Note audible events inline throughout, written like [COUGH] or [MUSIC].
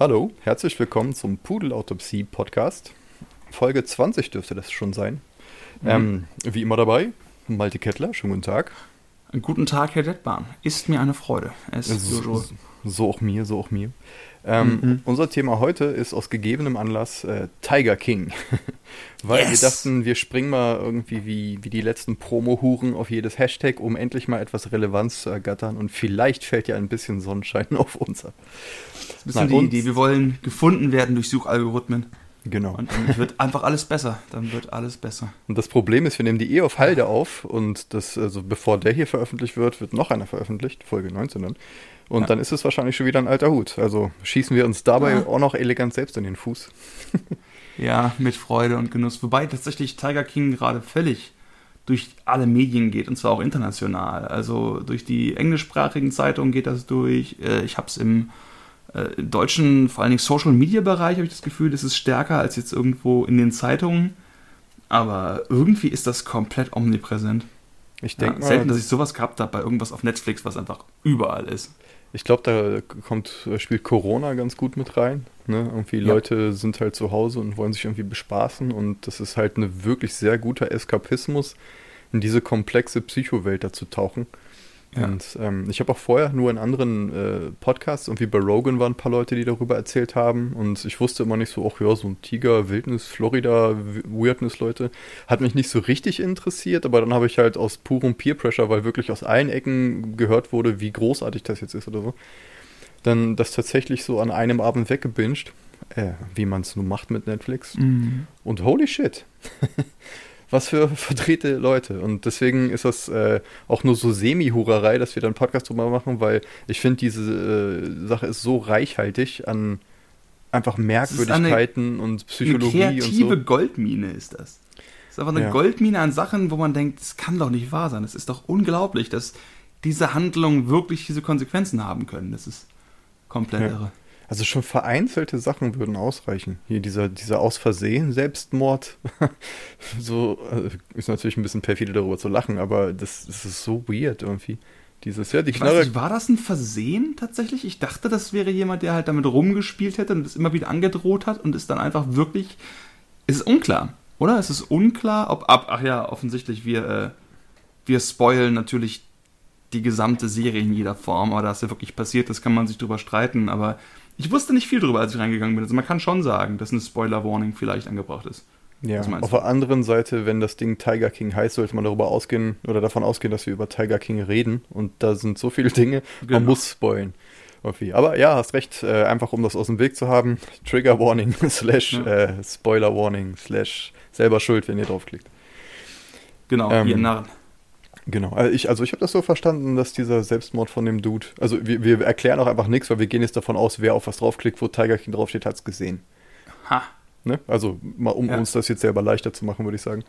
Hallo, herzlich willkommen zum Pudelautopsie Podcast. Folge 20 dürfte das schon sein. Mhm. Ähm, wie immer dabei, Malte Kettler, schönen guten Tag. Guten Tag, Herr Detbahn. Ist mir eine Freude. Es so, so auch mir, so auch mir. Ähm, mhm. Unser Thema heute ist aus gegebenem Anlass äh, Tiger King. [LAUGHS] Weil yes. wir dachten, wir springen mal irgendwie wie, wie die letzten Promo-Huren auf jedes Hashtag, um endlich mal etwas Relevanz zu ergattern. Und vielleicht fällt ja ein bisschen Sonnenschein [LAUGHS] auf uns ab. Das ist ein bisschen die Idee. Wir wollen gefunden werden durch Suchalgorithmen. Genau. Und dann wird einfach alles besser. Dann wird alles besser. Und das Problem ist, wir nehmen die eh auf Halde auf und das, also bevor der hier veröffentlicht wird, wird noch einer veröffentlicht, Folge 19 dann. Und ja. dann ist es wahrscheinlich schon wieder ein alter Hut. Also schießen wir uns dabei ja. auch noch elegant selbst in den Fuß. [LAUGHS] ja, mit Freude und Genuss. Wobei tatsächlich Tiger King gerade völlig durch alle Medien geht und zwar auch international. Also durch die englischsprachigen Zeitungen geht das durch. Äh, ich habe es im, äh, im, deutschen, vor allen Dingen Social Media Bereich, habe ich das Gefühl, das ist stärker als jetzt irgendwo in den Zeitungen. Aber irgendwie ist das komplett omnipräsent. Ich denke ja, Selten, dass ich sowas gehabt habe bei irgendwas auf Netflix, was einfach überall ist. Ich glaube, da kommt, spielt Corona ganz gut mit rein. Ne? Irgendwie ja. Leute sind halt zu Hause und wollen sich irgendwie bespaßen und das ist halt ein wirklich sehr guter Eskapismus, in diese komplexe Psychowelt da zu tauchen. Ja. Und ähm, ich habe auch vorher nur in anderen äh, Podcasts, irgendwie bei Rogan waren ein paar Leute, die darüber erzählt haben. Und ich wusste immer nicht so, ach ja, so ein Tiger, Wildnis, Florida, Weirdness, Leute. Hat mich nicht so richtig interessiert, aber dann habe ich halt aus purem Peer Pressure, weil wirklich aus allen Ecken gehört wurde, wie großartig das jetzt ist oder so, dann das tatsächlich so an einem Abend weggebinged. Äh, wie man es nun macht mit Netflix. Mhm. Und holy shit. [LAUGHS] was für [LAUGHS] verdrehte Leute. Und deswegen ist das äh, auch nur so Semi-Hurerei, dass wir dann einen Podcast drüber machen, weil ich finde, diese äh, Sache ist so reichhaltig an einfach Merkwürdigkeiten und Psychologie eine kreative und so. Goldmine ist das. Das ist einfach eine ja. Goldmine an Sachen, wo man denkt, das kann doch nicht wahr sein. Das ist doch unglaublich, dass diese Handlungen wirklich diese Konsequenzen haben können. Das ist komplett ja. irre. Also schon vereinzelte Sachen würden ausreichen. Hier dieser, dieser aus Versehen Selbstmord. [LAUGHS] so also ist natürlich ein bisschen perfide darüber zu lachen, aber das, das ist so weird irgendwie. Dieses, ja, die Knarre. Nicht, war das ein Versehen tatsächlich? Ich dachte, das wäre jemand, der halt damit rumgespielt hätte und es immer wieder angedroht hat und ist dann einfach wirklich. Es ist unklar, oder? Es ist unklar, ob ab. Ach ja, offensichtlich, wir, äh, wir spoilen natürlich die gesamte Serie in jeder Form, aber das ist ja wirklich passiert, das kann man sich drüber streiten, aber ich wusste nicht viel drüber, als ich reingegangen bin. Also man kann schon sagen, dass eine Spoiler-Warning vielleicht angebracht ist. Ja, auf der anderen Seite, wenn das Ding Tiger King heißt, sollte man darüber ausgehen oder davon ausgehen, dass wir über Tiger King reden. Und da sind so viele Dinge, genau. man muss spoilen. Irgendwie. Aber ja, hast recht, äh, einfach um das aus dem Weg zu haben. Trigger Warning [LAUGHS] slash ja. äh, Spoiler Warning slash selber schuld, wenn ihr draufklickt. Genau, ähm, ihr Narren. Genau, also ich, also ich habe das so verstanden, dass dieser Selbstmord von dem Dude, also wir, wir erklären auch einfach nichts, weil wir gehen jetzt davon aus, wer auf was draufklickt, wo Tiger King draufsteht, hat es gesehen. Ha. Ne? Also mal, um ja. uns das jetzt selber leichter zu machen, würde ich sagen.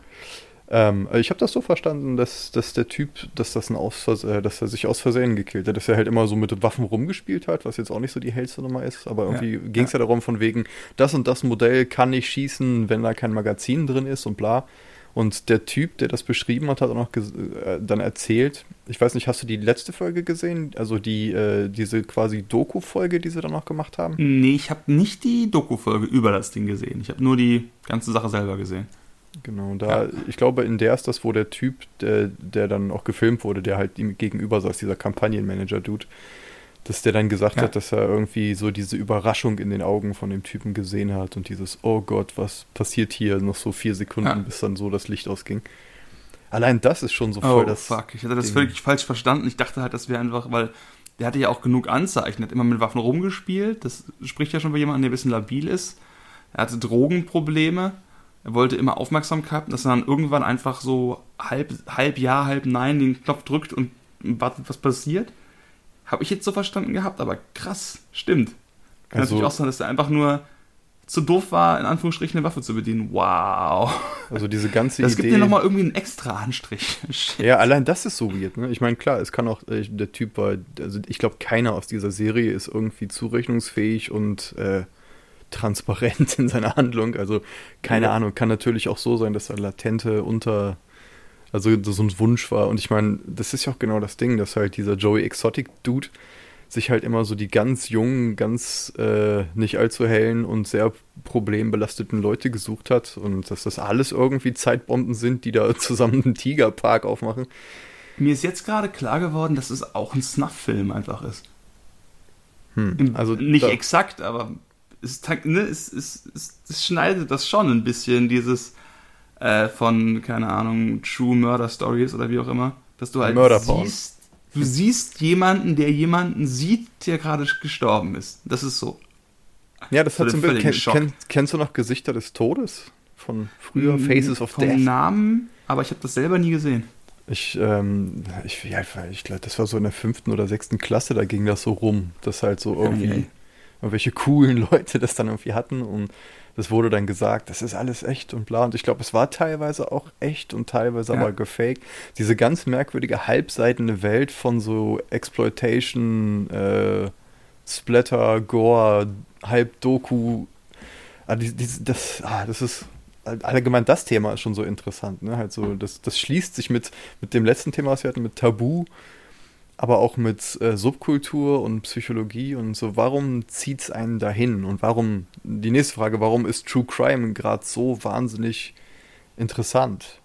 Ähm, ich habe das so verstanden, dass, dass der Typ, dass das ein aus, äh, dass er sich aus Versehen gekillt hat, dass er halt immer so mit Waffen rumgespielt hat, was jetzt auch nicht so die hellste Nummer ist, aber irgendwie ja. ging es ja. ja darum von wegen, das und das Modell kann nicht schießen, wenn da kein Magazin drin ist und bla. Und der Typ, der das beschrieben hat, hat auch noch äh, dann erzählt, ich weiß nicht, hast du die letzte Folge gesehen? Also die, äh, diese quasi Doku-Folge, die sie dann noch gemacht haben? Nee, ich habe nicht die Doku-Folge über das Ding gesehen. Ich habe nur die ganze Sache selber gesehen. Genau, da, ja. ich glaube, in der ist das, wo der Typ, der, der dann auch gefilmt wurde, der halt ihm gegenüber saß, dieser Kampagnenmanager-Dude, dass der dann gesagt ja. hat, dass er irgendwie so diese Überraschung in den Augen von dem Typen gesehen hat und dieses, oh Gott, was passiert hier? Noch so vier Sekunden, ja. bis dann so das Licht ausging. Allein das ist schon so voll oh, das. Fuck, ich hatte das Ding. völlig falsch verstanden. Ich dachte halt, das wäre einfach, weil der hatte ja auch genug Anzeichen, hat immer mit Waffen rumgespielt. Das spricht ja schon bei jemandem, der ein bisschen labil ist. Er hatte Drogenprobleme. Er wollte immer Aufmerksamkeit, dass er dann irgendwann einfach so halb, halb Ja, halb Nein den Knopf drückt und wartet, was passiert. Habe ich jetzt so verstanden gehabt, aber krass, stimmt. Kann also, natürlich auch sein, dass er einfach nur zu doof war, in Anführungsstrichen eine Waffe zu bedienen. Wow. Also diese ganze das Idee. Das gibt dir nochmal irgendwie einen extra Anstrich. [LAUGHS] Ja, allein das ist so weird. Ne? Ich meine, klar, es kann auch, äh, der Typ war, also ich glaube, keiner aus dieser Serie ist irgendwie zurechnungsfähig und äh, transparent [LAUGHS] in seiner Handlung. Also keine ja. Ahnung, kann natürlich auch so sein, dass er latente unter also so ein Wunsch war. Und ich meine, das ist ja auch genau das Ding, dass halt dieser Joey Exotic Dude, sich halt immer so die ganz jungen, ganz äh, nicht allzu hellen und sehr problembelasteten Leute gesucht hat und dass das alles irgendwie Zeitbomben sind, die da [LAUGHS] zusammen einen Tigerpark aufmachen. Mir ist jetzt gerade klar geworden, dass es auch ein Snuff-Film einfach ist. Hm, also nicht exakt, aber es, ne, es, es, es, es, schneidet das schon ein bisschen, dieses äh, von, keine Ahnung, True Murder Stories oder wie auch immer, dass du halt siehst, du siehst jemanden, der jemanden sieht, der gerade gestorben ist. Das ist so. Ja, das hat so ein Bild. Kenn, kenn, kennst du noch Gesichter des Todes von früher? Hm, Faces of Death? Vom Namen, aber ich habe das selber nie gesehen. Ich, ähm, ich, ja, ich glaube, das war so in der fünften oder sechsten Klasse, da ging das so rum, dass halt so irgendwie okay. irgendwelche coolen [LAUGHS] Leute das dann irgendwie hatten und das wurde dann gesagt, das ist alles echt und bla. Und ich glaube, es war teilweise auch echt und teilweise ja. aber gefaked. Diese ganz merkwürdige halbseitende Welt von so Exploitation, äh, Splatter, Gore, Halb-Doku. Ah, das, ah, das ist allgemein das Thema ist schon so interessant, ne? Halt so, das, das schließt sich mit, mit dem letzten Thema, was wir hatten, mit Tabu, aber auch mit äh, Subkultur und Psychologie und so. Warum zieht es einen dahin? Und warum, die nächste Frage, warum ist True Crime gerade so wahnsinnig interessant?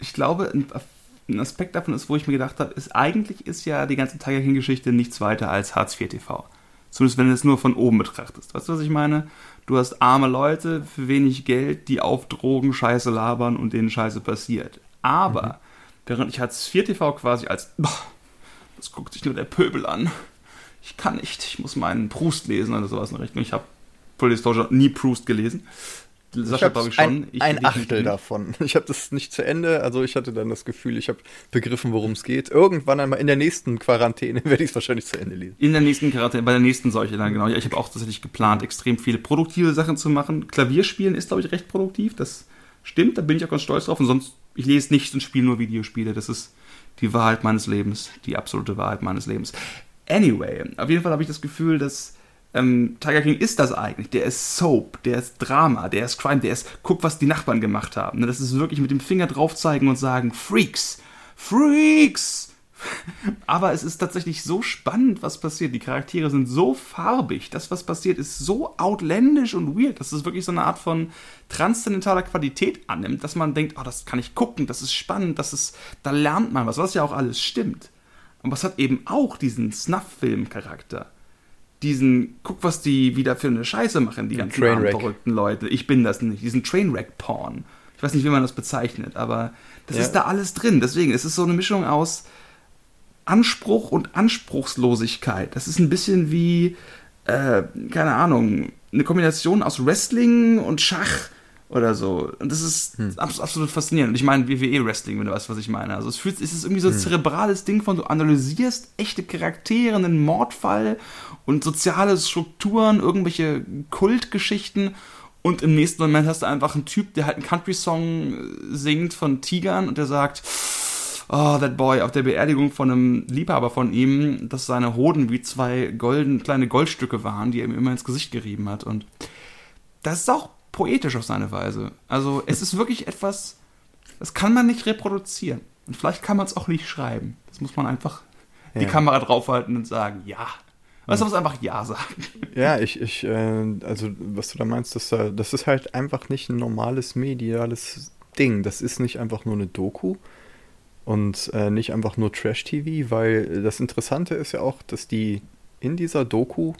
Ich glaube, ein, ein, Aspekt davon ist, wo ich mir gedacht habe, ist eigentlich ist ja die ganze Tiger King-Geschichte nichts weiter als Hartz IV TV. Zumindest wenn du es nur von oben betrachtest. Weißt du, was ich meine? Du hast arme Leute für wenig Geld, die auf Drogen Scheiße labern und denen Scheiße passiert. Aber mhm. während ich Hartz IV TV quasi als, boah, das guckt sich nur der Pöbel an. Ich kann nicht, ich muss meinen Proust lesen oder sowas in der Richtung. Ich habe Full Disclosure nie Proust gelesen. Sascha, glaube ich, schon. Ein, ich ein Achtel davon. [LAUGHS] Ich habe das nicht zu Ende, also ich hatte dann das Gefühl, ich habe begriffen, worum es geht. Irgendwann einmal in der nächsten Quarantäne [LAUGHS] werde ich es wahrscheinlich zu Ende lesen. In der nächsten Quarantäne, bei der nächsten Seuche dann, genau. Ja, ich habe auch tatsächlich geplant, extrem viele produktive Sachen zu machen. Klavierspielen ist, glaube ich, recht produktiv. Das stimmt, da bin ich auch ganz stolz drauf. Und sonst, ich lese nichts und spiele nur Videospiele. Das ist die Wahrheit meines Lebens, die absolute Wahrheit meines Lebens. Anyway, auf jeden Fall habe ich das Gefühl, dass ähm, Tiger King ist das eigentlich. Der ist Soap, der ist Drama, der ist Crime, der ist, guck, was die Nachbarn gemacht haben. Ne, das ist wirklich mit dem Finger drauf zeigen und sagen, Freaks, Freaks. [LAUGHS] Aber es ist tatsächlich so spannend, was passiert. Die Charaktere sind so farbig. Das, was passiert, ist so outlandish und weird, dass es wirklich so eine Art von transzendentaler Qualität annimmt, dass man denkt, oh, das kann ich gucken, das ist spannend, das ist, da lernt man was, was ja auch alles stimmt. Aber es hat eben auch diesen Snuff-Film-Charakter diesen, guck, was die wieder für eine Scheiße machen, die ganzen verrückten Leute. Ich bin das nicht. Diesen Trainwreck-Porn. Ich weiß nicht, wie man das bezeichnet, aber das ja. ist da alles drin. Deswegen, es ist so eine Mischung aus Anspruch und Anspruchslosigkeit. Das ist ein bisschen wie, äh, keine Ahnung, eine Kombination aus Wrestling und Schach oder so. Und das ist hm. absolut faszinierend. Und ich meine WWE-Wrestling, wenn du weißt, was ich meine. Also es, fühlt, es ist irgendwie so ein hm. zerebrales Ding von, du analysierst echte Charaktere, einen Mordfall und soziale Strukturen, irgendwelche Kultgeschichten und im nächsten Moment hast du einfach einen Typ, der halt einen Country-Song singt von Tigern und der sagt, oh, that boy, auf der Beerdigung von einem Liebhaber von ihm, dass seine Hoden wie zwei golden, kleine Goldstücke waren, die er ihm immer ins Gesicht gerieben hat. Und das ist auch poetisch auf seine Weise. Also es ist wirklich etwas, das kann man nicht reproduzieren. Und vielleicht kann man es auch nicht schreiben. Das muss man einfach ja. die Kamera draufhalten und sagen, ja. Du, was einfach Ja sagen. Ja, ich, ich, äh, also was du da meinst, das, das ist halt einfach nicht ein normales mediales Ding. Das ist nicht einfach nur eine Doku und äh, nicht einfach nur Trash-TV, weil das Interessante ist ja auch, dass die in dieser Doku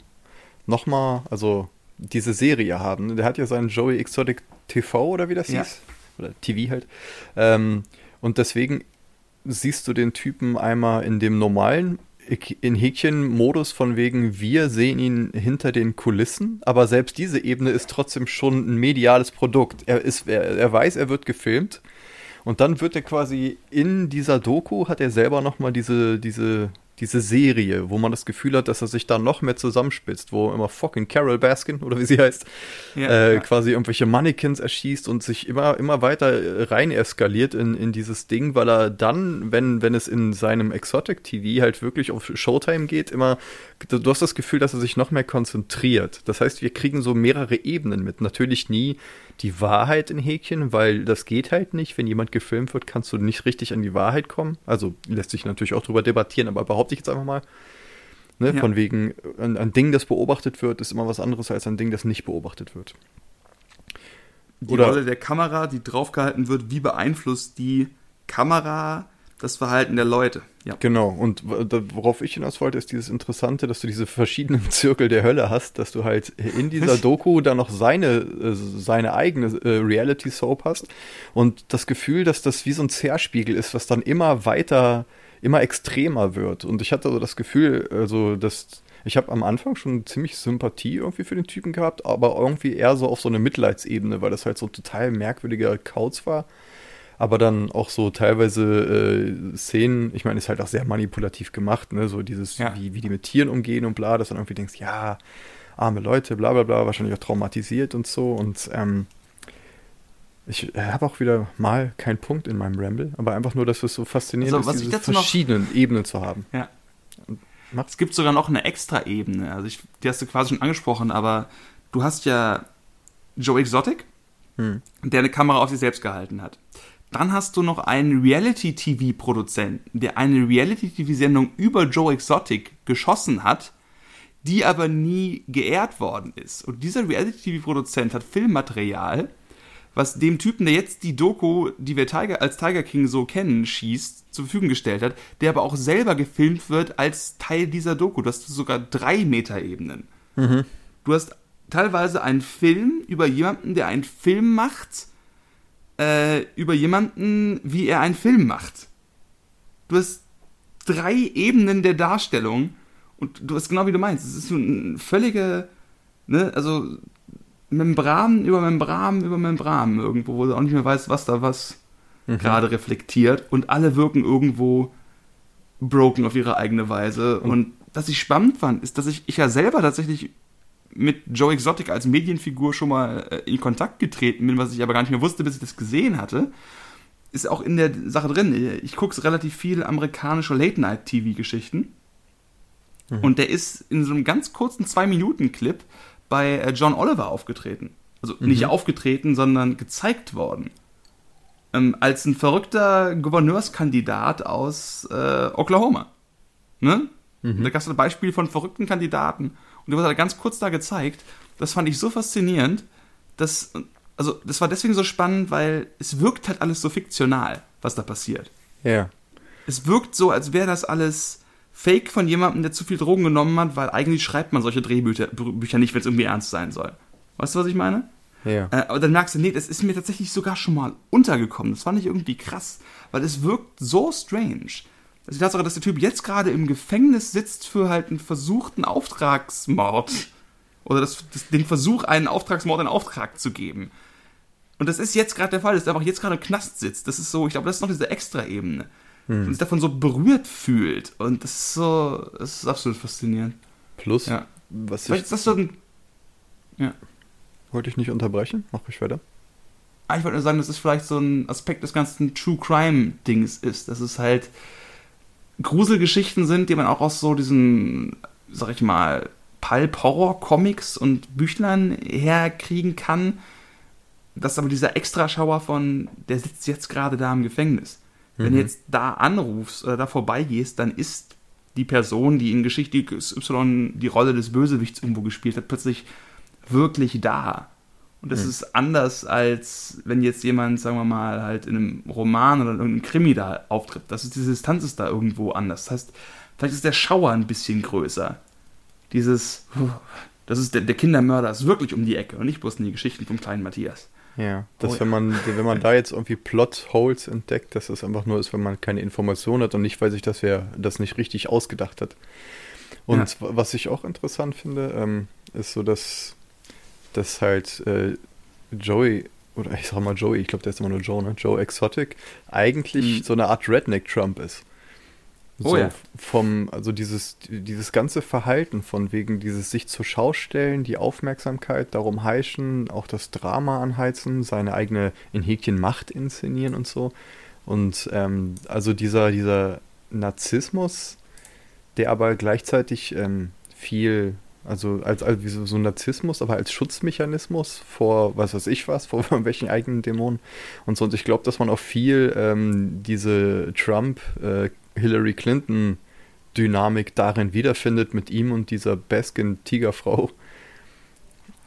nochmal, also diese Serie haben. Der hat ja seinen Joey Exotic TV oder wie das ja. hieß. Oder TV halt. Ähm, und deswegen siehst du den Typen einmal in dem normalen in Häkchen-Modus von wegen, wir sehen ihn hinter den Kulissen, aber selbst diese Ebene ist trotzdem schon ein mediales Produkt. Er, ist, er, er weiß, er wird gefilmt und dann wird er quasi in dieser Doku, hat er selber nochmal diese, diese diese Serie, wo man das Gefühl hat, dass er sich da noch mehr zusammenspitzt, wo immer fucking Carol Baskin oder wie sie heißt, ja, äh, ja. quasi irgendwelche Mannequins erschießt und sich immer, immer weiter rein eskaliert in, in dieses Ding, weil er dann, wenn, wenn es in seinem Exotic TV halt wirklich auf Showtime geht, immer, du hast das Gefühl, dass er sich noch mehr konzentriert. Das heißt, wir kriegen so mehrere Ebenen mit. Natürlich nie die Wahrheit in Häkchen, weil das geht halt nicht. Wenn jemand gefilmt wird, kannst du nicht richtig an die Wahrheit kommen. Also lässt sich natürlich auch drüber debattieren, aber behaupte ich jetzt einfach mal. Ne? Ja. Von wegen, ein, ein, Ding, das beobachtet wird, ist immer was anderes als ein Ding, das nicht beobachtet wird. Die Oder Rolle der Kamera, die draufgehalten wird, wie beeinflusst die Kamera das Verhalten der Leute. Ja. Genau, und worauf ich hinaus wollte, ist dieses Interessante, dass du diese verschiedenen [LAUGHS] Zirkel der Hölle hast, dass du halt in dieser [LAUGHS] Doku dann noch seine, äh, seine eigene äh, Reality-Soap hast und das Gefühl, dass das wie so ein Zerspiegel ist, was dann immer weiter, immer extremer wird. Und ich hatte so das Gefühl, also, dass ich habe am Anfang schon ziemlich Sympathie irgendwie für den Typen gehabt, aber irgendwie eher so auf so eine Mitleidsebene, weil das halt so ein total merkwürdiger Kauz war aber dann auch so teilweise äh, Szenen, ich meine, ist halt auch sehr manipulativ gemacht, ne? So dieses, ja. wie, wie die mit Tieren umgehen und bla, dass du dann irgendwie denkst, ja, arme Leute, bla bla bla, wahrscheinlich auch traumatisiert und so. Und ähm, ich äh, habe auch wieder mal keinen Punkt in meinem Ramble, aber einfach nur, dass es so faszinierend also, ist, diese verschiedenen noch, Ebenen zu haben. Ja. Es gibt sogar noch eine extra Ebene. Also ich, die hast du quasi schon angesprochen, aber du hast ja Joe Exotic, hm. der eine Kamera auf sich selbst gehalten hat. Dann hast du noch einen Reality-TV-Produzenten, der eine Reality-TV-Sendung über Joe Exotic geschossen hat, die aber nie geehrt worden ist. Und dieser Reality-TV-Produzent hat Filmmaterial, was dem Typen, der jetzt die Doku, die wir Tiger, als Tiger King so kennen, schießt, zur Verfügung gestellt hat, der aber auch selber gefilmt wird als Teil dieser Doku. Du hast sogar drei Metaebenen. Mhm. Du hast teilweise einen Film über jemanden, der einen Film macht, äh, über jemanden, wie er einen Film macht. Du hast drei Ebenen der Darstellung und du hast genau wie du meinst. Es ist so ein völlige, ne, also Membran über Membran über Membran irgendwo, wo du auch nicht mehr weißt, was da was mhm. gerade reflektiert und alle wirken irgendwo broken auf ihre eigene Weise. Und, und was ich spannend fand, ist, dass ich, ich ja selber tatsächlich mit Joe Exotic als Medienfigur schon mal äh, in Kontakt getreten bin, was ich aber gar nicht mehr wusste, bis ich das gesehen hatte, ist auch in der Sache drin. Ich gucke relativ viel amerikanische Late-Night-TV-Geschichten. Mhm. Und der ist in so einem ganz kurzen Zwei-Minuten-Clip bei äh, John Oliver aufgetreten. Also mhm. nicht aufgetreten, sondern gezeigt worden. Ähm, als ein verrückter Gouverneurskandidat aus äh, Oklahoma. Ne? Mhm. Da gab es ein Beispiel von verrückten Kandidaten. Und du hast halt ganz kurz da gezeigt. Das fand ich so faszinierend, dass, also, das war deswegen so spannend, weil es wirkt halt alles so fiktional, was da passiert. Ja. Es wirkt so, als wäre das alles fake von jemandem, der zu viel Drogen genommen hat, weil eigentlich schreibt man solche Drehbücher Bücher nicht, wenn es irgendwie ernst sein soll. Weißt du, was ich meine? Ja. Äh, aber dann merkst du, nee, das ist mir tatsächlich sogar schon mal untergekommen. Das fand ich irgendwie krass, weil es wirkt so strange. Also die Tatsache, dass der Typ jetzt gerade im Gefängnis sitzt für halt einen versuchten Auftragsmord. Oder das, das, den Versuch, einen Auftragsmord in Auftrag zu geben. Und das ist jetzt gerade der Fall, dass er einfach jetzt gerade im Knast sitzt. Das ist so, ich glaube, das ist noch diese Extra-Ebene. Hm. Und sich davon so berührt fühlt. Und das ist so, das ist absolut faszinierend. Plus, ja. was Vielleicht ist das so ein. Ja. Wollte ich nicht unterbrechen? Mach mich weiter. Ah, ich wollte nur sagen, dass es vielleicht so ein Aspekt des ganzen True Crime-Dings ist. Das ist halt Gruselgeschichten sind, die man auch aus so diesen, sag ich mal, Pulp-Horror-Comics und Büchlein herkriegen kann. Das ist aber dieser Extraschauer von, der sitzt jetzt gerade da im Gefängnis. Mhm. Wenn du jetzt da anrufst oder da vorbeigehst, dann ist die Person, die in Geschichte Y die Rolle des Bösewichts irgendwo gespielt hat, plötzlich wirklich da. Und das mhm. ist anders, als wenn jetzt jemand, sagen wir mal, halt in einem Roman oder in einem Krimi da auftritt. Das ist, diese Distanz ist da irgendwo anders. Das heißt, vielleicht ist der Schauer ein bisschen größer. Dieses, das ist der, der Kindermörder ist wirklich um die Ecke und nicht bloß in die Geschichten vom kleinen Matthias. Ja, dass oh, wenn man, wenn man da jetzt irgendwie Plotholes entdeckt, dass das einfach nur ist, wenn man keine Information hat und nicht weiß ich, dass wer das nicht richtig ausgedacht hat. Und ja. was ich auch interessant finde, ähm, ist so, dass dass halt äh, Joey, oder ich sag mal Joey, ich glaube, der ist immer nur Joe, ne? Joe Exotic, eigentlich mhm. so eine Art Redneck-Trump ist. So oh ja. vom, also dieses, dieses ganze Verhalten von wegen dieses sich zur Schau stellen, die Aufmerksamkeit darum heischen, auch das Drama anheizen, seine eigene in Häkchen Macht inszenieren und so. Und ähm, also dieser, dieser Narzissmus, der aber gleichzeitig ähm, viel also als, als so, Narzissmus, aber als Schutzmechanismus vor was weiß ich was, [LAUGHS] vor welchen eigenen Dämonen und so. Und ich glaube, dass man auch viel ähm, diese Trump, äh, Hillary Clinton Dynamik darin wiederfindet mit ihm und dieser Baskin-Tigerfrau.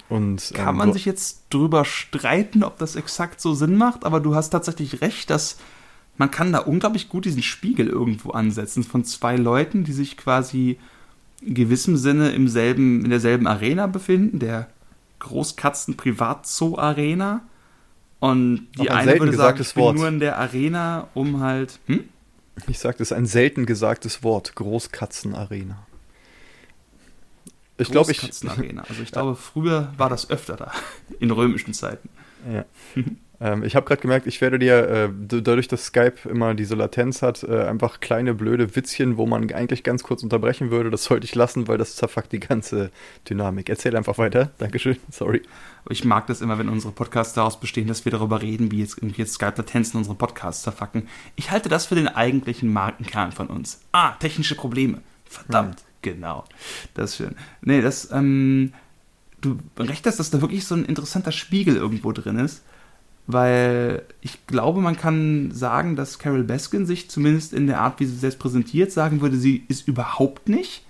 Und, Kann ähm, man sich jetzt drüber streiten, ob das exakt so Sinn macht, aber du hast tatsächlich recht, dass man kann da unglaublich gut diesen Spiegel irgendwo ansetzen von zwei Leuten, die sich quasi in gewissem Sinne im selben, in derselben Arena befinden, der Großkatzen-Privatzoo-Arena. Und die eine würde sagen, ich bin Wort. nur in der Arena, um halt. Hm? Ich sagte, es ist ein selten gesagtes Wort, Großkatzen-Arena. Ich glaube, ich. Also ich glaube, früher war das öfter da, in römischen Zeiten. Ja. [LAUGHS] Ähm, ich habe gerade gemerkt, ich werde dir, äh, dadurch, dass Skype immer diese Latenz hat, äh, einfach kleine blöde Witzchen, wo man eigentlich ganz kurz unterbrechen würde. Das sollte ich lassen, weil das zerfuckt die ganze Dynamik. Erzähl einfach weiter. [LAUGHS] Dankeschön. Sorry. Ich mag das immer, wenn unsere Podcasts daraus bestehen, dass wir darüber reden, wie jetzt, irgendwie jetzt Skype-Latenzen unsere Podcasts zerfacken. Ich halte das für den eigentlichen Markenkern von uns. Ah, technische Probleme. Verdammt. Hm. Genau. Das ist schön. Nee, das, ähm, du recht hast, dass da wirklich so ein interessanter Spiegel irgendwo drin ist weil ich glaube, man kann sagen, dass Carol Baskin sich zumindest in der Art, wie sie selbst präsentiert, sagen würde, sie ist überhaupt nicht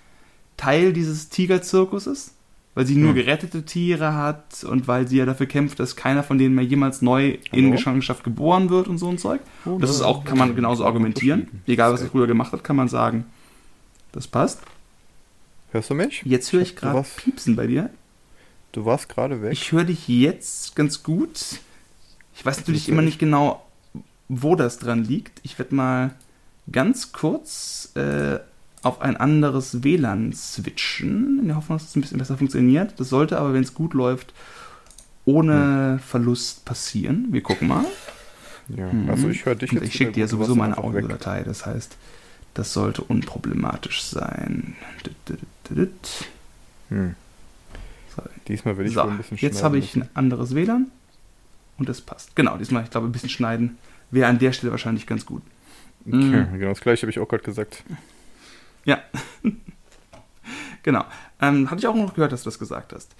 Teil dieses Tigerzirkuses, weil sie nur hm. gerettete Tiere hat und weil sie ja dafür kämpft, dass keiner von denen mehr jemals neu Hallo? in Gefangenschaft geboren wird und so ein Zeug. Oh, das ist auch, kann man genauso argumentieren. Egal, was sie früher gemacht hat, kann man sagen, das passt. Hörst du mich? Jetzt höre ich gerade Piepsen bei dir. Du warst gerade weg. Ich höre dich jetzt ganz gut. Ich weiß natürlich immer nicht genau, wo das dran liegt. Ich werde mal ganz kurz äh, auf ein anderes WLAN switchen, in der Hoffnung, dass es ein bisschen besser funktioniert. Das sollte aber, wenn es gut läuft, ohne hm. Verlust passieren. Wir gucken mal. Ja, mhm. also ich höre dich jetzt. Ich schicke dir sowieso meine Audiodatei, das heißt, das sollte unproblematisch sein. Hm. So. Diesmal will ich so, ein bisschen Jetzt habe ich ein anderes WLAN. Und das passt. Genau, diesmal, ich glaube, ein bisschen schneiden wäre an der Stelle wahrscheinlich ganz gut. Okay, mhm. genau das gleiche habe ich auch gerade gesagt. Ja. [LAUGHS] genau. Ähm, hatte ich auch noch gehört, dass du das gesagt hast.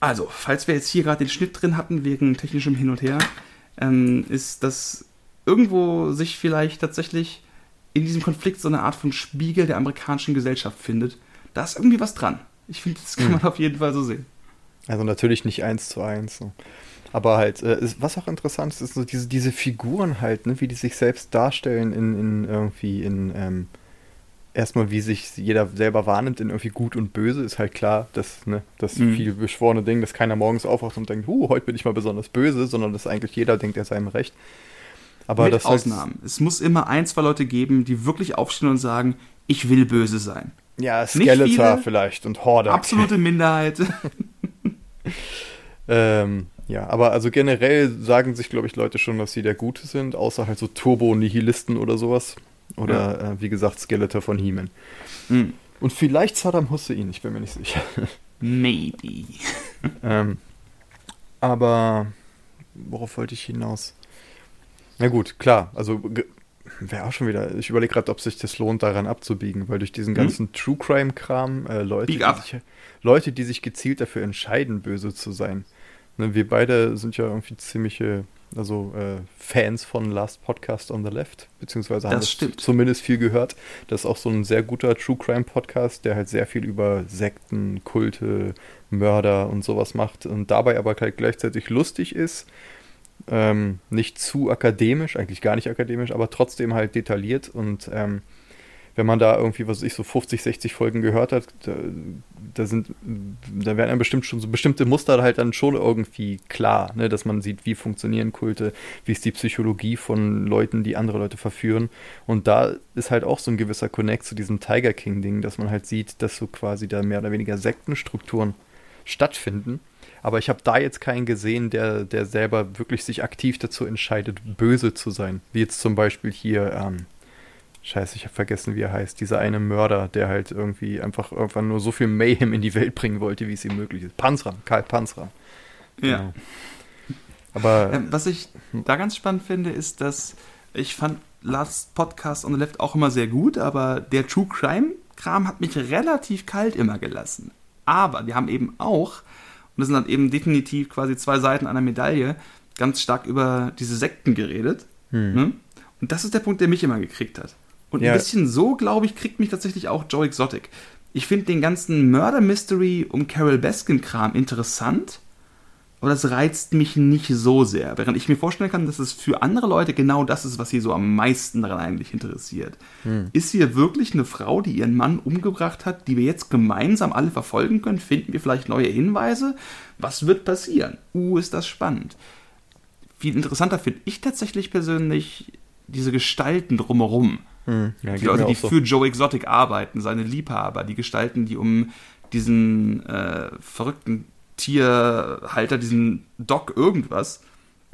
Also, falls wir jetzt hier gerade den Schnitt drin hatten, wegen technischem Hin und Her, ähm, ist, dass irgendwo sich vielleicht tatsächlich in diesem Konflikt so eine Art von Spiegel der amerikanischen Gesellschaft findet. Da ist irgendwie was dran. Ich finde, das kann hm. man auf jeden Fall so sehen. Also natürlich nicht eins zu eins. So. Aber halt, äh, was auch interessant ist, ist so diese, diese Figuren halt, ne, wie die sich selbst darstellen in, in irgendwie in, ähm, erstmal wie sich jeder selber wahrnimmt in irgendwie gut und böse, ist halt klar, dass, ne, das mhm. viel beschworene Ding, dass keiner morgens aufwacht und denkt, huh, heute bin ich mal besonders böse, sondern dass eigentlich jeder denkt, er sei im Recht. Aber Mit das Ausnahmen. Heißt, es muss immer ein, zwei Leute geben, die wirklich aufstehen und sagen, ich will böse sein. Ja, Skeletor vielleicht und Horde. Absolute Minderheit. [LAUGHS] [LAUGHS] ähm, ja, aber also generell sagen sich, glaube ich, Leute schon, dass sie der Gute sind, außer halt so Turbo-Nihilisten oder sowas. Oder ja. äh, wie gesagt, Skeletor von He-Man. Mhm. Und vielleicht Saddam Hussein, ich bin mir nicht sicher. Maybe. [LAUGHS] ähm, aber worauf wollte ich hinaus? Na gut, klar, also wäre auch schon wieder. Ich überlege gerade, ob sich das lohnt, daran abzubiegen, weil durch diesen hm? ganzen True Crime-Kram äh, Leute, die sich, Leute, die sich gezielt dafür entscheiden, böse zu sein, Ne, wir beide sind ja irgendwie ziemliche, also äh, Fans von Last Podcast on the Left, beziehungsweise haben das zumindest viel gehört. Das ist auch so ein sehr guter True Crime Podcast, der halt sehr viel über Sekten, Kulte, Mörder und sowas macht und dabei aber halt gleichzeitig lustig ist. Ähm, nicht zu akademisch, eigentlich gar nicht akademisch, aber trotzdem halt detailliert und ähm, wenn man da irgendwie, was ich so 50, 60 Folgen gehört hat, da, da sind, da werden einem bestimmt schon so bestimmte Muster halt dann schon irgendwie klar, ne, dass man sieht, wie funktionieren Kulte, wie ist die Psychologie von Leuten, die andere Leute verführen. Und da ist halt auch so ein gewisser Connect zu diesem Tiger King-Ding, dass man halt sieht, dass so quasi da mehr oder weniger Sektenstrukturen stattfinden. Aber ich habe da jetzt keinen gesehen, der, der selber wirklich sich aktiv dazu entscheidet, böse zu sein. Wie jetzt zum Beispiel hier ähm, Scheiße, ich habe vergessen, wie er heißt. Dieser eine Mörder, der halt irgendwie einfach irgendwann nur so viel Mayhem in die Welt bringen wollte, wie es ihm möglich ist. Panzram, Karl Panzram. Ja. Genau. Aber. Ähm, was ich da ganz spannend finde, ist, dass ich fand Last Podcast on the Left auch immer sehr gut, aber der True Crime Kram hat mich relativ kalt immer gelassen. Aber wir haben eben auch, und das sind dann eben definitiv quasi zwei Seiten einer Medaille, ganz stark über diese Sekten geredet. Hm. Ne? Und das ist der Punkt, der mich immer gekriegt hat. Und ja. ein bisschen so, glaube ich, kriegt mich tatsächlich auch Joe Exotic. Ich finde den ganzen Murder-Mystery um Carol Baskin-Kram interessant, aber das reizt mich nicht so sehr. Während ich mir vorstellen kann, dass es für andere Leute genau das ist, was sie so am meisten daran eigentlich interessiert. Hm. Ist hier wirklich eine Frau, die ihren Mann umgebracht hat, die wir jetzt gemeinsam alle verfolgen können? Finden wir vielleicht neue Hinweise? Was wird passieren? Uh, ist das spannend. Viel interessanter finde ich tatsächlich persönlich diese Gestalten drumherum. Hm. Ja, die Leute, die so. für Joe Exotic arbeiten, seine Liebhaber, die Gestalten, die um diesen äh, verrückten Tierhalter, diesen Doc irgendwas.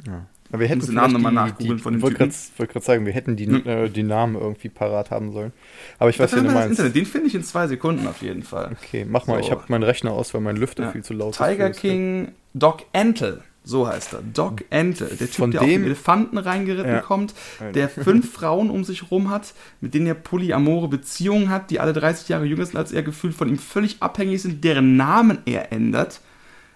Ja. Aber wir hätten den Namen nochmal nachgoogeln von dem Ich wollte gerade sagen, wir hätten die, hm. äh, die Namen irgendwie parat haben sollen. Aber ich weiß, wie du meinst. Internet. Den finde ich in zwei Sekunden auf jeden Fall. Okay, mach mal. So. Ich habe meinen Rechner aus, weil mein Lüfter ja. viel zu laut Tiger ist. Tiger King Doc Entel. So heißt er. Doc Entel. Der Typ, Von der dem, auf Elefanten reingeritten ja. kommt, der fünf Frauen um sich rum hat, mit denen er polyamore Beziehungen hat, die alle 30 Jahre jünger sind als er, gefühlt von ihm völlig abhängig sind, deren Namen er ändert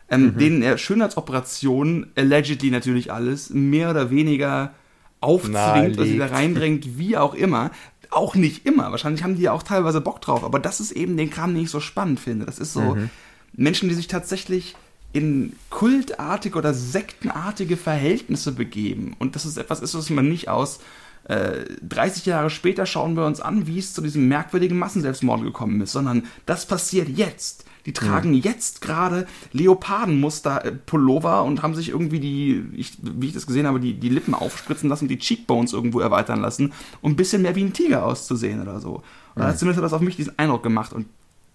ähm, mhm. denen er Schönheitsoperationen, allegedly natürlich alles, mehr oder weniger aufzwingt oder sie da reindrängt, wie auch immer. Auch nicht immer. Wahrscheinlich haben die ja auch teilweise Bock drauf. Aber das ist eben den Kram, den ich so spannend finde. Das ist so mhm. Menschen, die sich tatsächlich in kultartige oder sektenartige Verhältnisse begeben. Und das ist etwas ist, was man nicht aus äh, 30 Jahre später schauen wir uns an, wie es zu diesem merkwürdigen Massenselbstmord gekommen ist, sondern das passiert jetzt. Die tragen mhm. jetzt gerade Leopardenmuster-Pullover und haben sich irgendwie die, ich, wie ich das gesehen habe, die, die Lippen aufspritzen lassen, die Cheekbones irgendwo erweitern lassen, um ein bisschen mehr wie ein Tiger auszusehen oder so. Und mhm. zumindest hat das auf mich diesen Eindruck gemacht und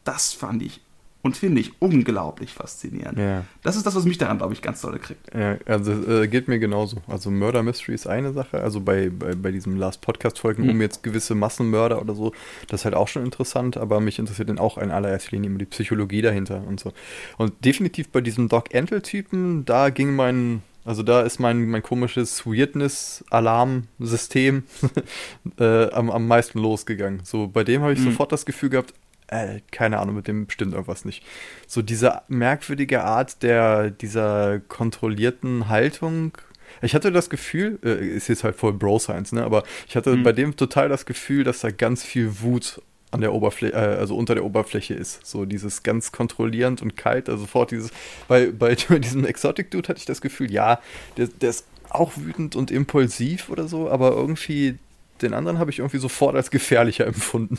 das fand ich und finde ich unglaublich faszinierend. Ja. Das ist das, was mich daran, glaube ich, ganz toll kriegt. Ja, also äh, geht mir genauso. Also Murder Mystery ist eine Sache, also bei, bei, bei diesem Last Podcast-Folgen mhm. um jetzt gewisse Massenmörder oder so, das ist halt auch schon interessant, aber mich interessiert dann auch in allererster Linie immer die Psychologie dahinter und so. Und definitiv bei diesem Doc Entel-Typen, da ging mein also da ist mein, mein komisches Weirdness-Alarmsystem [LAUGHS] äh, am, am meisten losgegangen. So, bei dem habe ich mhm. sofort das Gefühl gehabt, äh, keine Ahnung, mit dem stimmt irgendwas nicht. So diese merkwürdige Art der, dieser kontrollierten Haltung. Ich hatte das Gefühl, äh, ist jetzt halt voll Bro-Science, ne, aber ich hatte mhm. bei dem total das Gefühl, dass da ganz viel Wut an der Oberfläche, äh, also unter der Oberfläche ist. So dieses ganz kontrollierend und kalt, also sofort dieses, bei, bei [LAUGHS] diesem Exotic Dude hatte ich das Gefühl, ja, der, der ist auch wütend und impulsiv oder so, aber irgendwie den anderen habe ich irgendwie sofort als gefährlicher [LAUGHS] empfunden.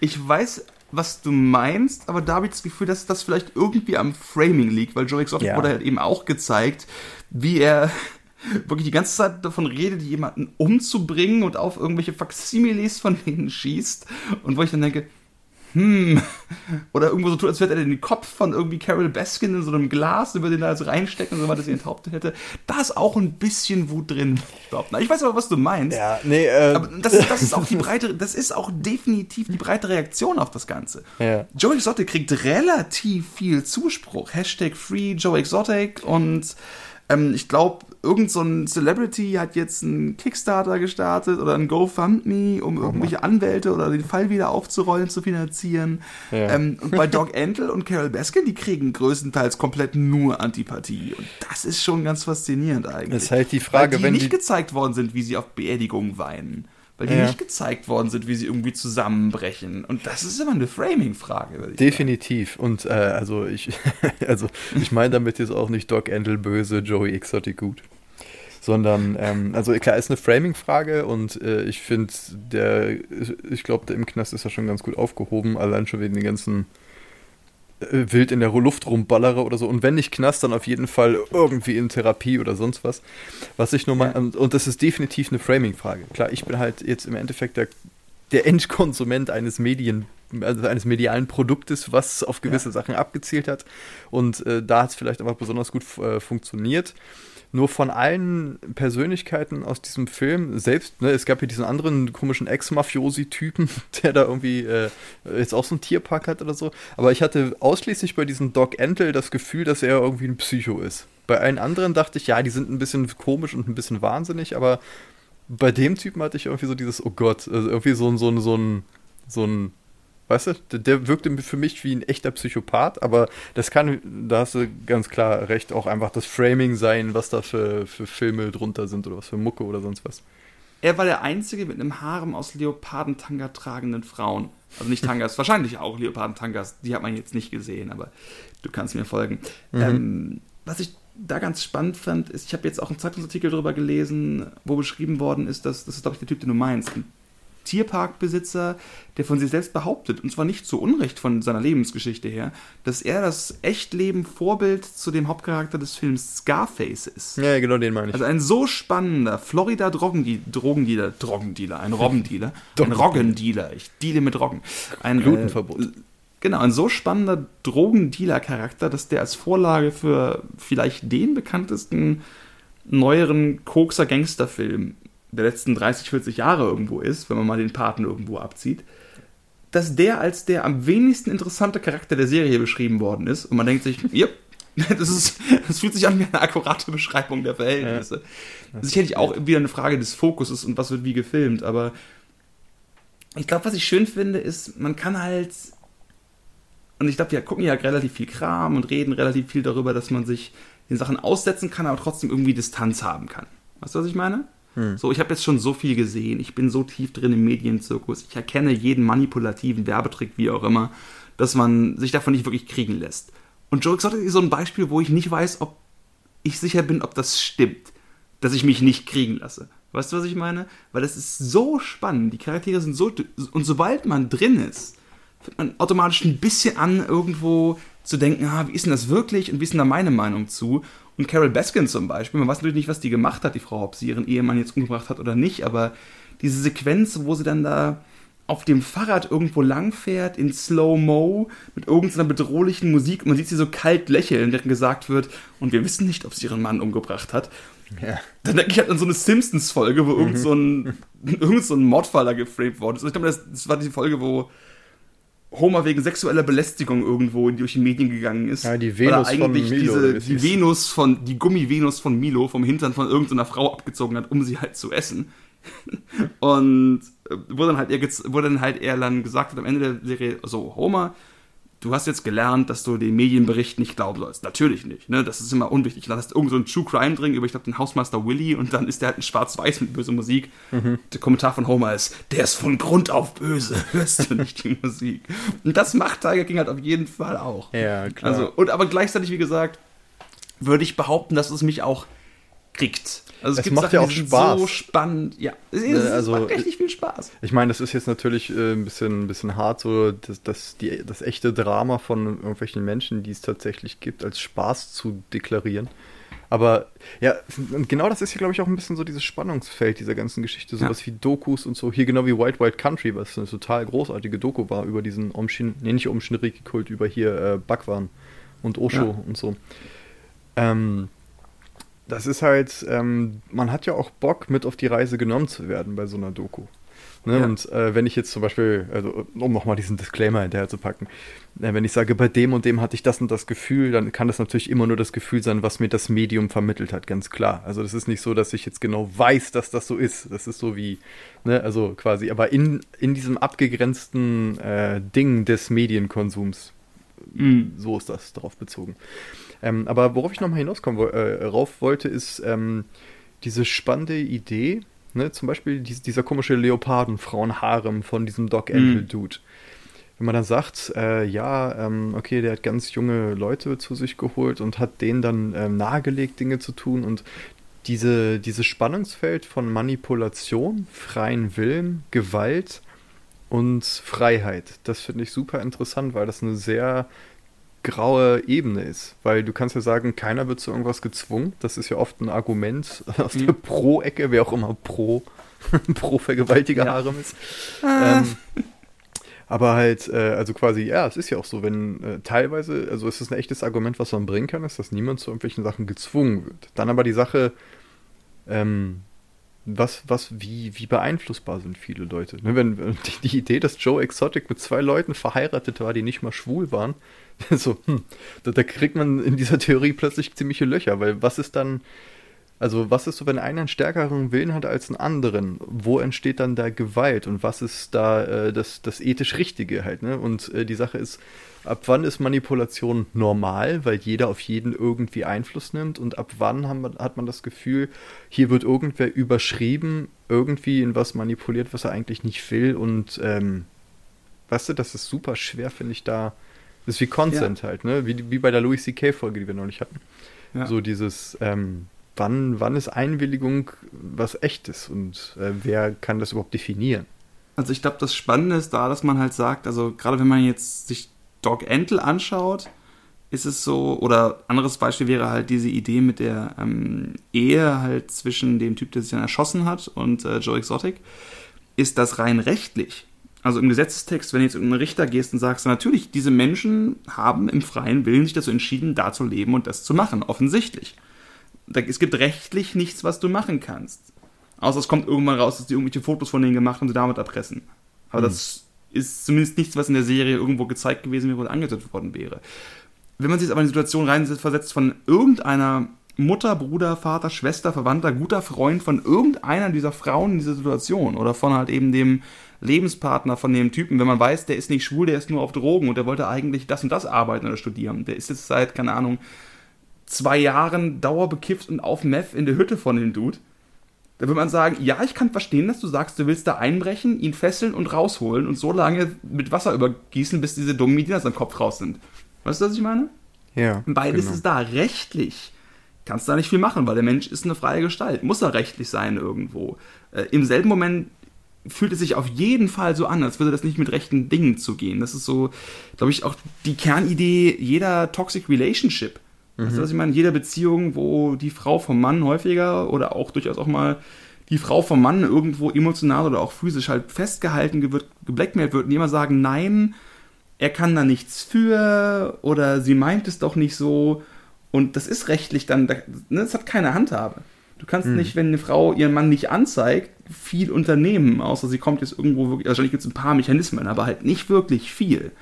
Ich weiß was du meinst, aber da habe ich das Gefühl, dass das vielleicht irgendwie am Framing liegt, weil Joe Exotic ja. wurde halt eben auch gezeigt, wie er [LAUGHS] wirklich die ganze Zeit davon redet, jemanden umzubringen und auf irgendwelche Faximiles von denen schießt. Und wo ich dann denke, hm, [LAUGHS] oder irgendwo so tut, als würde er den Kopf von irgendwie Carol Baskin in so einem Glas, über den er also reinstecken und so weiter, sie enthauptet hätte. Da ist auch ein bisschen Wut drin. Ich weiß aber, was du meinst. Ja, nee, äh. Aber das, ist, das ist auch die [LAUGHS] breite, das ist auch definitiv die breite Reaktion auf das Ganze. Ja. Joe Exotic kriegt relativ viel Zuspruch. Hashtag Free Joe Exotic und ähm, ich glaube, irgend so ein Celebrity hat jetzt einen Kickstarter gestartet oder ein GoFundMe, um irgendwelche Anwälte oder den Fall wieder aufzurollen, zu finanzieren. Ja. Ähm, und bei [LAUGHS] Doc Antle und Carol Baskin, die kriegen größtenteils komplett nur Antipathie. Und das ist schon ganz faszinierend eigentlich. Das ist halt die Frage, Weil die wenn nicht die gezeigt worden sind, wie sie auf Beerdigungen weinen weil die ja. nicht gezeigt worden sind, wie sie irgendwie zusammenbrechen. Und das ist immer eine Framing-Frage. Definitiv. Sagen. Und äh, also ich, [LAUGHS] also ich meine damit jetzt auch nicht Doc Endel böse, Joey Exotic gut. Sondern, ähm, also klar, ist eine Framing-Frage und äh, ich finde, der, ich glaube, der im Knast ist ja schon ganz gut aufgehoben, allein schon wegen den ganzen wild in der Luft rumballere oder so. Und wenn nicht Knast, dann auf jeden Fall irgendwie in Therapie oder sonst was. Was ich nur mal, ja. und das ist definitiv eine Framing-Frage. Klar, ich bin halt jetzt im Endeffekt der, der Endkonsument eines Medien, also eines medialen Produktes, was auf gewisse ja. Sachen abgezielt hat. Und äh, da hat es vielleicht einfach besonders gut äh, funktioniert. Nur von allen Persönlichkeiten aus diesem Film, selbst, ne, es gab ja diesen anderen komischen Ex-Mafiosi-Typen, [LAUGHS] der da irgendwie äh, jetzt auch so ein Tierpark hat oder so. Aber ich hatte ausschließlich bei diesem Doc Entel das Gefühl, dass er irgendwie ein Psycho ist. Bei allen anderen dachte ich, ja, die sind ein bisschen komisch und ein bisschen wahnsinnig, aber bei dem Typen hatte ich irgendwie so dieses, oh Gott, also irgendwie so, so, so ein, so ein Weißt du, der, der wirkte für mich wie ein echter Psychopath, aber das kann, da hast du ganz klar recht, auch einfach das Framing sein, was da für, für Filme drunter sind oder was für Mucke oder sonst was. er war der Einzige mit einem Harem aus Leopardentanga tragenden Frauen. Also nicht Tangas, [LAUGHS] wahrscheinlich auch Leopardentangas, die hat man jetzt nicht gesehen, aber du kannst mir folgen. Mhm. Ähm, was ich da ganz spannend fand, ist, ich habe jetzt auch einen Zeitungsartikel darüber gelesen, wo beschrieben worden ist, dass das ist, glaube ich, der Typ, den du meinst, ein Tierparkbesitzer, der von sich selbst behauptet, und zwar nicht zu Unrecht von seiner Lebensgeschichte her, dass er das Echtleben Vorbild zu dem Hauptcharakter des Films Scarface ist. Ja, genau den meine ich. Also ein so spannender Florida Drogendealer, Drogendealer, ein Robbendealer, [LAUGHS] ein Roggendealer, ich deale mit Roggen. Ein Glutenverbot. Äh, genau, ein so spannender Drogendealer-Charakter, dass der als Vorlage für vielleicht den bekanntesten neueren Kokser-Gangsterfilm der letzten 30, 40 Jahre irgendwo ist, wenn man mal den Paten irgendwo abzieht, dass der als der am wenigsten interessante Charakter der Serie beschrieben worden ist. Und man denkt sich, [LAUGHS] yep, das, ist, das fühlt sich an wie eine akkurate Beschreibung der Verhältnisse. Ja. Sicherlich auch wieder eine Frage des Fokuses und was wird wie gefilmt, aber ich glaube, was ich schön finde, ist, man kann halt. Und ich glaube, wir gucken ja relativ viel Kram und reden relativ viel darüber, dass man sich den Sachen aussetzen kann, aber trotzdem irgendwie Distanz haben kann. Weißt du, was ich meine? Hm. So, ich habe jetzt schon so viel gesehen. Ich bin so tief drin im Medienzirkus. Ich erkenne jeden manipulativen Werbetrick, wie auch immer, dass man sich davon nicht wirklich kriegen lässt. Und Joe Exotic ist so ein Beispiel, wo ich nicht weiß, ob ich sicher bin, ob das stimmt, dass ich mich nicht kriegen lasse. Weißt du, was ich meine? Weil das ist so spannend. Die Charaktere sind so. Und sobald man drin ist, fängt man automatisch ein bisschen an, irgendwo zu denken, ah, wie ist denn das wirklich und wie ist denn da meine Meinung zu? Und Carol Baskin zum Beispiel, man weiß natürlich nicht, was die gemacht hat, die Frau, ob sie ihren Ehemann jetzt umgebracht hat oder nicht, aber diese Sequenz, wo sie dann da auf dem Fahrrad irgendwo langfährt, in Slow-Mo, mit irgendeiner bedrohlichen Musik, man sieht sie so kalt lächeln, während gesagt wird, und wir wissen nicht, ob sie ihren Mann umgebracht hat. Ja. Dann denke ich halt an so eine Simpsons-Folge, wo mhm. [LAUGHS] irgend, so ein, irgend so ein Mordfaller geframed worden ist. Ich glaube, das, das war die Folge, wo Homer wegen sexueller Belästigung irgendwo durch die Medien gegangen ist. Ja, die Venus von Milo. Diese, die Venus von, die Gummi-Venus von Milo vom Hintern von irgendeiner Frau abgezogen hat, um sie halt zu essen. [LAUGHS] Und äh, wo dann halt er, wo dann halt er dann gesagt hat am Ende der Serie, so, Homer, du hast jetzt gelernt, dass du den Medienbericht nicht glauben sollst. Natürlich nicht, ne? Das ist immer unwichtig. Da hast du irgend so ein True Crime drin über, ich glaube, den Hausmeister Willy und dann ist der halt ein Schwarz-Weiß mit böser Musik. Mhm. Der Kommentar von Homer ist, der ist von Grund auf böse. [LAUGHS] Hörst du nicht die Musik? Und das macht Tiger King halt auf jeden Fall auch. Ja, klar. Also, und aber gleichzeitig, wie gesagt, würde ich behaupten, dass es mich auch kriegt. Also es, es macht Sachen, ja auch Spaß. So spannend, ja. Es, es also, macht richtig viel Spaß. Ich meine, das ist jetzt natürlich äh, ein, bisschen, ein bisschen hart, so das, das, die, das echte Drama von irgendwelchen Menschen, die es tatsächlich gibt, als Spaß zu deklarieren. Aber ja, genau das ist ja, glaube ich, auch ein bisschen so dieses Spannungsfeld dieser ganzen Geschichte. Sowas ja. wie Dokus und so. Hier genau wie White White Country, was eine total großartige Doku war über diesen Omshin, nee, nicht Omshinriki-Kult, über hier äh, Bhagwan und Osho ja. und so. Ähm, das ist halt, ähm, man hat ja auch Bock, mit auf die Reise genommen zu werden bei so einer Doku. Ne? Ja. Und äh, wenn ich jetzt zum Beispiel, also um nochmal diesen Disclaimer hinterher zu packen, äh, wenn ich sage, bei dem und dem hatte ich das und das Gefühl, dann kann das natürlich immer nur das Gefühl sein, was mir das Medium vermittelt hat, ganz klar. Also das ist nicht so, dass ich jetzt genau weiß, dass das so ist. Das ist so wie, ne, also quasi, aber in, in diesem abgegrenzten äh, Ding des Medienkonsums, mhm. so ist das darauf bezogen. Ähm, aber worauf ich nochmal hinauskommen äh, rauf wollte, ist ähm, diese spannende Idee, ne? zum Beispiel die, dieser komische Leopardenfrauenharem von diesem Doc Antle-Dude. Mhm. Wenn man dann sagt, äh, ja, ähm, okay, der hat ganz junge Leute zu sich geholt und hat denen dann ähm, nahegelegt, Dinge zu tun und diese, dieses Spannungsfeld von Manipulation, freien Willen, Gewalt und Freiheit, das finde ich super interessant, weil das eine sehr graue Ebene ist. Weil du kannst ja sagen, keiner wird zu irgendwas gezwungen. Das ist ja oft ein Argument [LAUGHS] aus mhm. der Pro-Ecke, wer auch immer Pro, [LAUGHS] pro Vergewaltiger ja. Harem ist. Ah. Ähm, aber halt, äh, also quasi, ja, es ist ja auch so, wenn äh, teilweise, also es ist ein echtes Argument, was man bringen kann, ist, dass niemand zu irgendwelchen Sachen gezwungen wird. Dann aber die Sache, ähm, was, was, wie, wie beeinflussbar sind viele Leute. Ne, wenn, die, die, Idee, dass Joe Exotic mit zwei Leuten verheiratet war, die nicht mal schwul waren, [LAUGHS] so, hm, da, da, kriegt man in dieser Theorie plötzlich ziemliche Löcher, weil was ist dann, also was ist so, wenn einer einen stärkeren Willen hat als einen anderen? Wo entsteht dann da Gewalt und was ist da äh, das, das ethisch Richtige halt, ne? Und äh, die Sache ist, ab wann ist Manipulation normal, weil jeder auf jeden irgendwie Einfluss nimmt und ab wann haben, hat man das Gefühl, hier wird irgendwer überschrieben irgendwie in was manipuliert, was er eigentlich nicht will und ähm, weißt du, das ist super schwer, finde ich, da. Das ist wie Consent ja. halt, ne? Wie, wie bei der Louis C.K.-Folge, die wir neulich hatten. Ja. So dieses, ähm, wann, wann ist Einwilligung was echtes und äh, wer kann das überhaupt definieren? Also ich glaube, das Spannende ist da, dass man halt sagt, also gerade wenn man jetzt sich Dog Entel anschaut, ist es so, oder anderes Beispiel wäre halt diese Idee mit der ähm, Ehe halt zwischen dem Typ, der sich dann erschossen hat, und äh, Joe Exotic, ist das rein rechtlich. Also im Gesetzestext, wenn du jetzt in einen Richter gehst und sagst, natürlich, diese Menschen haben im freien Willen sich dazu entschieden, da zu leben und das zu machen, offensichtlich. Es gibt rechtlich nichts, was du machen kannst. Außer es kommt irgendwann raus, dass die irgendwelche Fotos von denen gemacht haben und sie damit erpressen. Aber hm. das ist zumindest nichts, was in der Serie irgendwo gezeigt gewesen wäre oder angesetzt worden wäre wenn man sich jetzt aber in die Situation reinversetzt von irgendeiner Mutter, Bruder, Vater, Schwester, Verwandter, guter Freund von irgendeiner dieser Frauen in dieser Situation oder von halt eben dem Lebenspartner von dem Typen, wenn man weiß, der ist nicht schwul, der ist nur auf Drogen und der wollte eigentlich das und das arbeiten oder studieren. Der ist jetzt seit, keine Ahnung, zwei Jahren dauerbekifft und auf Meth in der Hütte von dem Dude. Da würde man sagen, ja, ich kann verstehen, dass du sagst, du willst da einbrechen, ihn fesseln und rausholen und so lange mit Wasser übergießen, bis diese dummen Medien aus seinem Kopf raus sind. Weißt du, was ich meine? Ja. Beides genau. ist da. Rechtlich kannst du da nicht viel machen, weil der Mensch ist eine freie Gestalt. Muss er rechtlich sein irgendwo. Äh, Im selben Moment fühlt es sich auf jeden Fall so an, als würde das nicht mit rechten Dingen zugehen. Das ist so, glaube ich, auch die Kernidee jeder Toxic Relationship. Mhm. Weißt du, was ich meine? Jeder Beziehung, wo die Frau vom Mann häufiger oder auch durchaus auch mal die Frau vom Mann irgendwo emotional oder auch physisch halt festgehalten wird, geblackmailt wird und die immer sagen, nein, er kann da nichts für oder sie meint es doch nicht so. Und das ist rechtlich dann, ne, das hat keine Handhabe. Du kannst mhm. nicht, wenn eine Frau ihren Mann nicht anzeigt, viel unternehmen, außer sie kommt jetzt irgendwo wirklich, wahrscheinlich gibt es ein paar Mechanismen, aber halt nicht wirklich viel.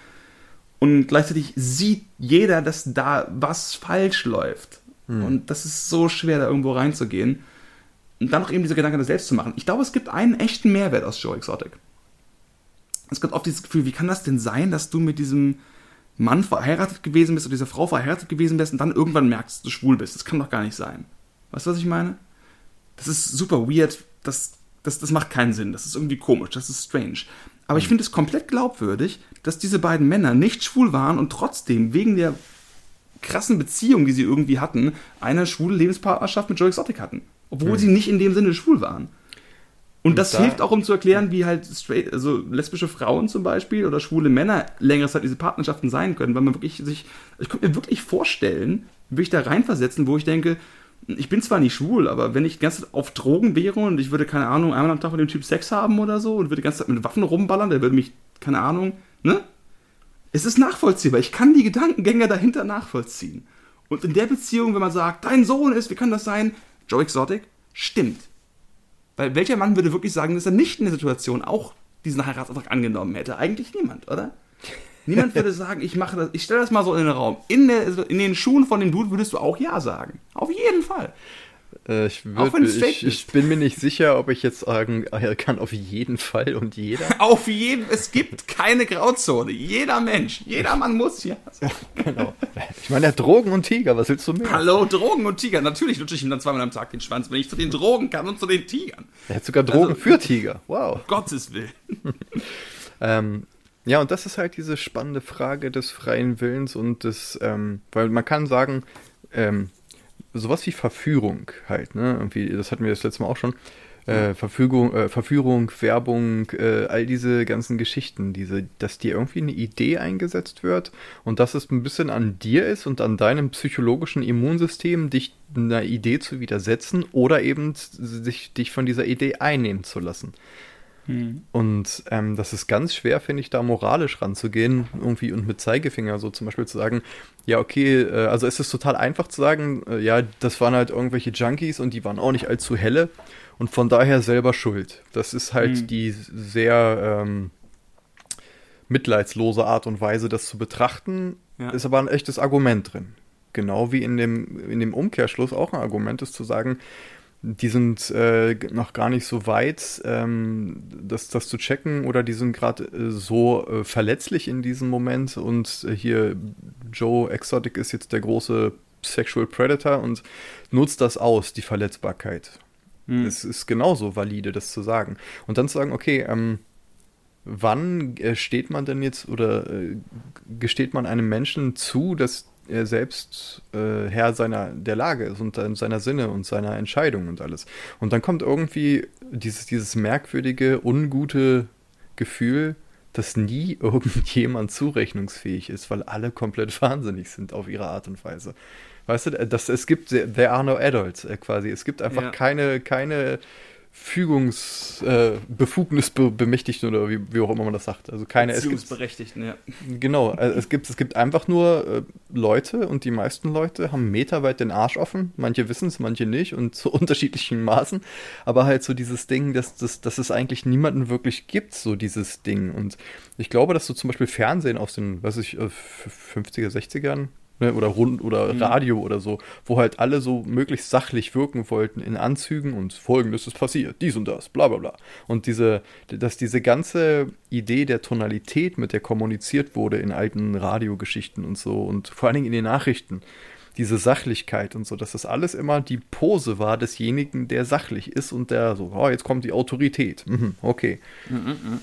Und gleichzeitig sieht jeder, dass da was falsch läuft. Mhm. Und das ist so schwer, da irgendwo reinzugehen. Und dann noch eben diese Gedanken, das selbst zu machen. Ich glaube, es gibt einen echten Mehrwert aus Joe Exotic es gibt oft dieses Gefühl, wie kann das denn sein, dass du mit diesem Mann verheiratet gewesen bist oder dieser Frau verheiratet gewesen bist und dann irgendwann merkst, dass du schwul bist. Das kann doch gar nicht sein. Weißt du, was ich meine? Das ist super weird. Das, das, das macht keinen Sinn. Das ist irgendwie komisch. Das ist strange. Aber ich mhm. finde es komplett glaubwürdig, dass diese beiden Männer nicht schwul waren und trotzdem wegen der krassen Beziehung, die sie irgendwie hatten, eine schwule Lebenspartnerschaft mit Joe Exotic hatten. Obwohl mhm. sie nicht in dem Sinne schwul waren. Und, das da, hilft auch, um zu erklären, wie halt straight, also lesbische Frauen zum Beispiel oder schwule Männer längere Zeit diese Partnerschaften sein können, weil man wirklich sich, ich könnte mir wirklich vorstellen, würde ich da reinversetzen, wo ich denke, ich bin zwar nicht schwul, aber wenn ich die ganze Zeit auf Drogen wäre und ich würde, keine Ahnung, einmal am Tag mit dem Typ Sex haben oder so und würde die ganze Zeit mit Waffen rumballern, der würde mich, keine Ahnung, ne? Es ist nachvollziehbar. Ich kann die Gedankengänge dahinter nachvollziehen. Und in der Beziehung, wenn man sagt, dein Sohn ist, wie kann das sein? Joe Exotic, stimmt. Weil welcher Mann würde wirklich sagen, dass er nicht in der Situation auch diesen Heiratsantrag angenommen hätte? Eigentlich niemand, oder? Niemand würde [LAUGHS] sagen, ich mache das, ich stelle das mal so in den Raum. In, der, in den Schuhen von dem Dude würdest du auch Ja sagen. Auf jeden Fall. Äh, ich, würd, ich, ich, bin mir nicht sicher, ob ich jetzt sagen kann, auf jeden Fall und jeder. [LAUGHS] auf jeden, es gibt keine Grauzone. Jeder Mensch, jeder Mann muss [LAUGHS] ja. genau. Ich meine, er hat Drogen und Tiger, was willst du mehr? Hallo, Drogen und Tiger. Natürlich lutsche ich ihm dann zweimal am Tag den Schwanz, wenn ich zu den Drogen kann und zu den Tigern. Er hat sogar Drogen also, für Tiger. Wow. Gottes Willen. [LAUGHS] ähm, ja, und das ist halt diese spannende Frage des freien Willens und des, ähm, weil man kann sagen, ähm, sowas wie Verführung halt, ne? Irgendwie, das hatten wir das letzte Mal auch schon. Äh, Verfügung, äh, Verführung, Werbung, äh, all diese ganzen Geschichten, diese, dass dir irgendwie eine Idee eingesetzt wird und dass es ein bisschen an dir ist und an deinem psychologischen Immunsystem, dich einer Idee zu widersetzen oder eben sich, dich von dieser Idee einnehmen zu lassen. Hm. Und ähm, das ist ganz schwer, finde ich, da moralisch ranzugehen, irgendwie und mit Zeigefinger so zum Beispiel zu sagen, ja, okay, äh, also es ist total einfach zu sagen, äh, ja, das waren halt irgendwelche Junkies und die waren auch nicht allzu helle und von daher selber schuld. Das ist halt hm. die sehr ähm, mitleidslose Art und Weise, das zu betrachten, ja. ist aber ein echtes Argument drin. Genau wie in dem, in dem Umkehrschluss auch ein Argument ist zu sagen, die sind äh, noch gar nicht so weit, ähm, das, das zu checken oder die sind gerade äh, so äh, verletzlich in diesem Moment und äh, hier Joe Exotic ist jetzt der große Sexual Predator und nutzt das aus, die Verletzbarkeit. Hm. Es ist genauso valide, das zu sagen. Und dann zu sagen, okay, ähm, wann äh, steht man denn jetzt oder äh, gesteht man einem Menschen zu, dass er selbst äh, Herr seiner der Lage ist und seiner Sinne und seiner Entscheidung und alles. Und dann kommt irgendwie dieses, dieses merkwürdige, ungute Gefühl, dass nie [LAUGHS] irgendjemand zurechnungsfähig ist, weil alle komplett wahnsinnig sind auf ihre Art und Weise. Weißt du, dass es gibt, there are no adults äh, quasi. Es gibt einfach ja. keine, keine Fügungsbefugnisbemächtigten äh, oder wie, wie, auch immer man das sagt. Also keine Beziehungsberechtigten, ja. Genau, also es gibt, es gibt einfach nur äh, Leute und die meisten Leute haben meterweit den Arsch offen. Manche wissen es, manche nicht und zu [LAUGHS] unterschiedlichen Maßen. Aber halt so dieses Ding, dass, dass, dass es eigentlich niemanden wirklich gibt, so dieses Ding. Und ich glaube, dass so zum Beispiel Fernsehen aus den, was ich, 50er, äh, 60ern ne, oder Rund oder mhm. Radio oder so, wo halt alle so möglichst sachlich wirken wollten in Anzügen und folgendes ist passiert, dies und das, bla bla bla. Und diese, dass diese ganze Idee der Tonalität, mit der kommuniziert wurde in alten Radiogeschichten und so und vor allen Dingen in den Nachrichten, diese Sachlichkeit und so, dass das alles immer die Pose war desjenigen, der sachlich ist und der so, oh, jetzt kommt die Autorität. Mhm, okay. Mhm, mhm.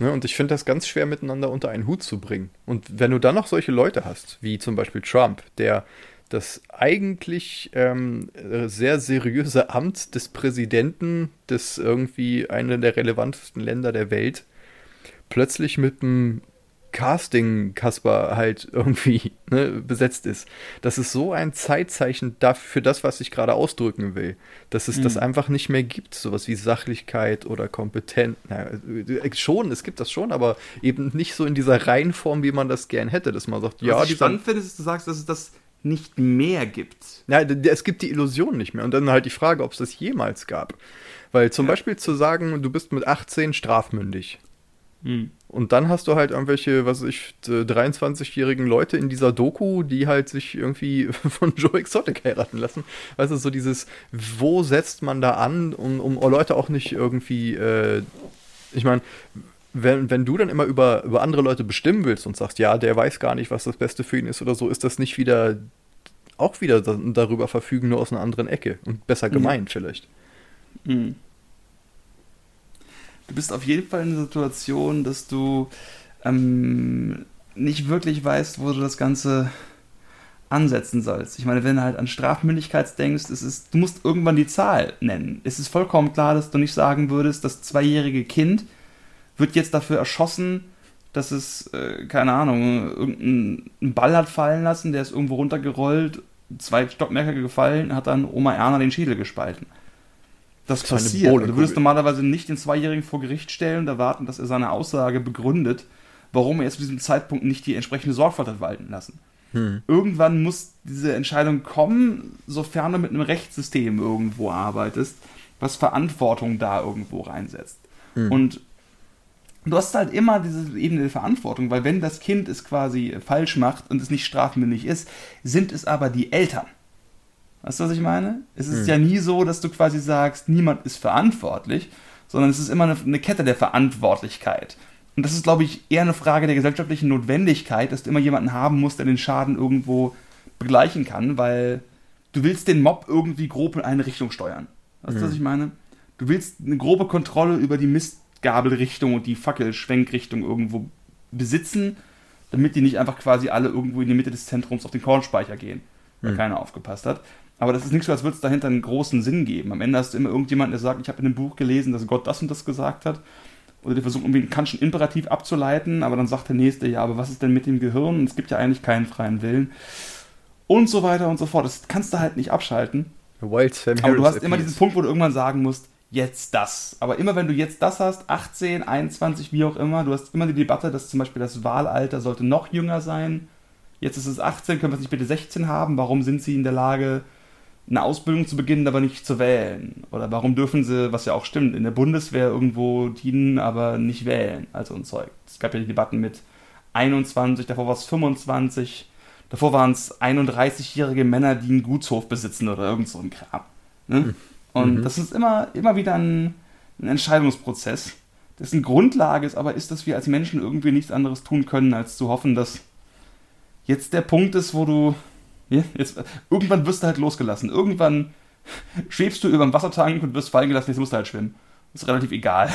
Ne, und ich finde das ganz schwer miteinander unter einen Hut zu bringen. Und wenn du dann noch solche Leute hast, wie zum Beispiel Trump, der das eigentlich ähm, sehr seriöse Amt des Präsidenten des irgendwie einer der relevantesten Länder der Welt plötzlich mit einem Casting-Kasper halt irgendwie ne, besetzt ist. Das ist so ein Zeitzeichen für das, was ich gerade ausdrücken will. Dass es mhm. das einfach nicht mehr gibt, sowas wie Sachlichkeit oder Kompetenz. Äh, schon, es gibt das schon, aber eben nicht so in dieser Reihenform, wie man das gern hätte, dass man sagt, was ja, ich spannend finde, ist, dass du sagst, dass es das nicht mehr gibt. Ja, es gibt die Illusion nicht mehr. Und dann halt die Frage, ob es das jemals gab. Weil zum ja. Beispiel zu sagen, du bist mit 18 strafmündig. Mhm. Und dann hast du halt irgendwelche, was weiß ich, 23-jährigen Leute in dieser Doku, die halt sich irgendwie [LAUGHS] von Joe Exotic heiraten lassen. Weißt du, so dieses, wo setzt man da an, um, um Leute auch nicht irgendwie, äh, ich meine, wenn, wenn du dann immer über, über andere Leute bestimmen willst und sagst, ja, der weiß gar nicht, was das Beste für ihn ist oder so, ist das nicht wieder auch wieder darüber verfügen, nur aus einer anderen Ecke und besser gemeint mhm. vielleicht. Mhm du bist auf jeden Fall in der Situation, dass du ähm, nicht wirklich weißt, wo du das Ganze ansetzen sollst. Ich meine, wenn du halt an Strafmündigkeit denkst, es ist, du musst irgendwann die Zahl nennen. Es ist vollkommen klar, dass du nicht sagen würdest, das zweijährige Kind wird jetzt dafür erschossen, dass es, äh, keine Ahnung, irgendeinen Ball hat fallen lassen, der ist irgendwo runtergerollt, zwei Stockmerker gefallen, hat dann Oma Erna den Schädel gespalten das passiert. Du würdest normalerweise nicht den Zweijährigen vor Gericht stellen und erwarten, dass er seine Aussage begründet, warum er jetzt zu diesem Zeitpunkt nicht die entsprechende Sorgfalt hat walten lassen. Hm. Irgendwann muss diese Entscheidung kommen, sofern du mit einem Rechtssystem irgendwo arbeitest, was Verantwortung da irgendwo reinsetzt. Hm. Und du hast halt immer diese Ebene der Verantwortung, weil wenn das Kind es quasi falsch macht und es nicht strafmündig ist, sind es aber die Eltern. Weißt du, was ich meine? Es ist hm. ja nie so, dass du quasi sagst, niemand ist verantwortlich, sondern es ist immer eine, eine Kette der Verantwortlichkeit. Und das ist, glaube ich, eher eine Frage der gesellschaftlichen Notwendigkeit, dass du immer jemanden haben musst, der den Schaden irgendwo begleichen kann, weil du willst den Mob irgendwie grob in eine Richtung steuern. Weißt du, was hm. ich meine? Du willst eine grobe Kontrolle über die Mistgabelrichtung und die Fackelschwenkrichtung irgendwo besitzen, damit die nicht einfach quasi alle irgendwo in die Mitte des Zentrums auf den Kornspeicher gehen, weil hm. keiner aufgepasst hat. Aber das ist nicht so, als würde es dahinter einen großen Sinn geben. Am Ende hast du immer irgendjemanden, der sagt, ich habe in einem Buch gelesen, dass Gott das und das gesagt hat. Oder der versucht irgendwie einen Kantschen Imperativ abzuleiten, aber dann sagt der Nächste, ja, aber was ist denn mit dem Gehirn? Und es gibt ja eigentlich keinen freien Willen. Und so weiter und so fort. Das kannst du halt nicht abschalten. Wild Sam aber du hast immer diesen Punkt, wo du irgendwann sagen musst, jetzt das. Aber immer wenn du jetzt das hast, 18, 21, wie auch immer, du hast immer die Debatte, dass zum Beispiel das Wahlalter sollte noch jünger sein. Jetzt ist es 18, können wir es nicht bitte 16 haben? Warum sind sie in der Lage, eine Ausbildung zu beginnen, aber nicht zu wählen? Oder warum dürfen sie, was ja auch stimmt, in der Bundeswehr irgendwo dienen, aber nicht wählen? Also ein Zeug. Es gab ja die Debatten mit 21, davor war es 25, davor waren es 31-jährige Männer, die einen Gutshof besitzen oder irgend so ein Kram. Ne? Hm. Und mhm. das ist immer, immer wieder ein, ein Entscheidungsprozess, dessen Grundlage ist aber ist, dass wir als Menschen irgendwie nichts anderes tun können, als zu hoffen, dass jetzt der Punkt ist, wo du jetzt, irgendwann wirst du halt losgelassen. Irgendwann schwebst du über dem Wassertank und wirst fallen gelassen, jetzt musst du halt schwimmen. ist relativ egal.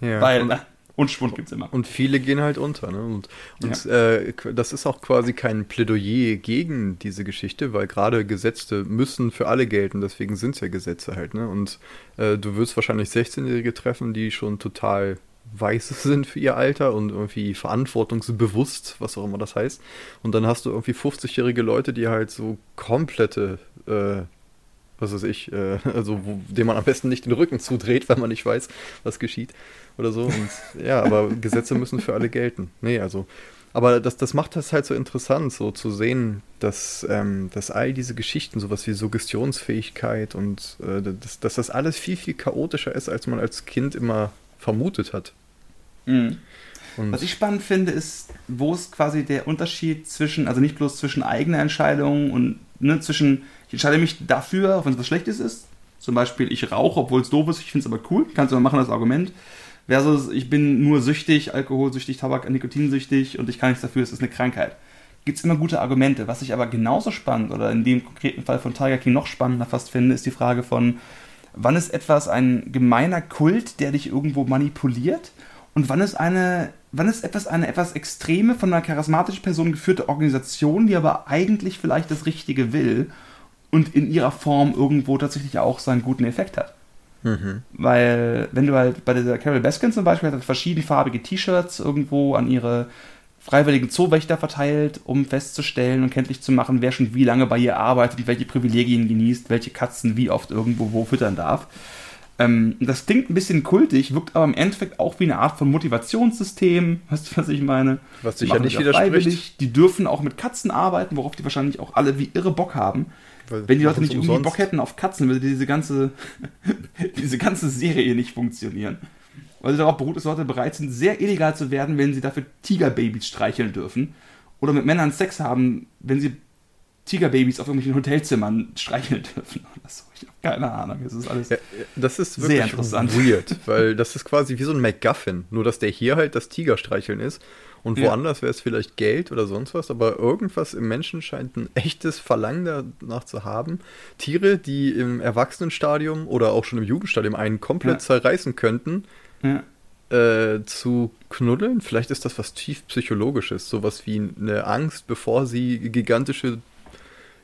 Ja. [LAUGHS] Weil, Und- ne? und Schwund gibt's immer. Und viele gehen halt unter. Ne? Und, und äh, qu- das ist auch quasi kein Plädoyer gegen diese Geschichte, weil gerade Gesetze müssen für alle gelten, deswegen sind es ja Gesetze halt. Ne? Und äh, du wirst wahrscheinlich 16-Jährige treffen, die schon total weiß [LAUGHS] sind für ihr Alter und irgendwie verantwortungsbewusst, was auch immer das heißt. Und dann hast du irgendwie 50-jährige Leute, die halt so komplette, äh, was weiß ich, äh, [LAUGHS] also wo, dem man am besten nicht den Rücken zudreht, weil man nicht weiß, was geschieht oder so. Und ja, aber Gesetze müssen für alle gelten. Nee, also. Aber das, das macht das halt so interessant, so zu sehen, dass, ähm, dass all diese Geschichten, sowas wie Suggestionsfähigkeit und äh, dass, dass das alles viel, viel chaotischer ist, als man als Kind immer vermutet hat. Mhm. Was ich spannend finde, ist, wo ist quasi der Unterschied zwischen, also nicht bloß zwischen eigener Entscheidung und ne, zwischen, ich entscheide mich dafür, auch wenn es was Schlechtes ist. Zum Beispiel, ich rauche, obwohl es doof ist, ich finde es aber cool, kannst du mal machen als Argument. Versus, ich bin nur süchtig, alkoholsüchtig, Tabak, nikotinsüchtig und ich kann nichts dafür, es ist eine Krankheit. Gibt es immer gute Argumente. Was ich aber genauso spannend oder in dem konkreten Fall von Tiger King noch spannender fast finde, ist die Frage von, wann ist etwas ein gemeiner Kult, der dich irgendwo manipuliert und wann ist eine, wann ist etwas eine etwas extreme, von einer charismatischen Person geführte Organisation, die aber eigentlich vielleicht das Richtige will und in ihrer Form irgendwo tatsächlich auch seinen guten Effekt hat. Mhm. Weil, wenn du halt bei dieser Carol Baskin zum Beispiel hat halt verschiedenfarbige T-Shirts irgendwo an ihre freiwilligen Zoowächter verteilt, um festzustellen und kenntlich zu machen, wer schon wie lange bei ihr arbeitet, welche Privilegien genießt, welche Katzen wie oft irgendwo wo füttern darf. Ähm, das klingt ein bisschen kultig, wirkt aber im Endeffekt auch wie eine Art von Motivationssystem. Weißt du, was ich meine? Was sicher machen nicht widerspricht. Die dürfen auch mit Katzen arbeiten, worauf die wahrscheinlich auch alle wie irre Bock haben. Weil Wenn die Leute nicht irgendwie. Bock hätten auf Katzen, würde diese ganze, [LAUGHS] diese ganze Serie nicht funktionieren. Weil sie darauf beruht, dass Leute bereit sind, sehr illegal zu werden, wenn sie dafür Tigerbabys streicheln dürfen. Oder mit Männern Sex haben, wenn sie Tigerbabys auf irgendwelchen Hotelzimmern streicheln dürfen. Oder so. Ich habe keine Ahnung. Es ist alles. Ja, das ist Sehr wirklich interessant. weird, [LAUGHS] weil das ist quasi wie so ein MacGuffin, nur dass der hier halt das Tigerstreicheln ist und Ja. woanders wäre es vielleicht Geld oder sonst was, aber irgendwas im Menschen scheint ein echtes Verlangen danach zu haben. Tiere, die im Erwachsenenstadium oder auch schon im Jugendstadium einen komplett Ja. zerreißen könnten, Ja. äh, zu knuddeln. Vielleicht ist das was tief psychologisches, sowas wie eine Angst, bevor sie gigantische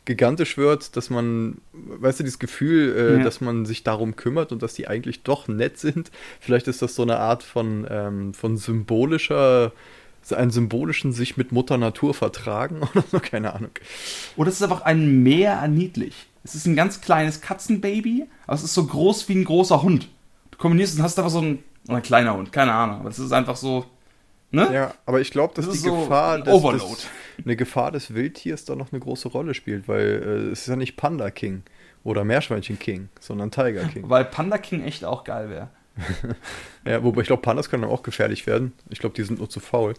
gigantisch wird, dass man, weißt du, dieses Gefühl, äh, Ja. dass man sich darum kümmert und dass die eigentlich doch nett sind. Vielleicht ist das so eine Art von, ähm, von symbolischer, so einen symbolischen sich mit Mutter Natur vertragen [LAUGHS] oder so, keine Ahnung. Oder es ist einfach ein Meer an niedlich. Es ist ein ganz kleines Katzenbaby, aber es ist so groß wie ein großer Hund. Du kombinierst und hast einfach so ein, oder ein kleiner Hund, keine Ahnung, aber es ist einfach so, ne? Ja, aber ich glaube, dass Das die ist so Gefahr, des, Overload. des, eine Gefahr des Wildtiers da noch eine große Rolle spielt, weil äh, es ist ja nicht Panda King oder Meerschweinchen King, sondern Tiger King. Weil Panda King echt auch geil wäre. [LAUGHS] ja, wobei ich glaube, Pandas können auch gefährlich werden. Ich glaube, die sind nur zu faul.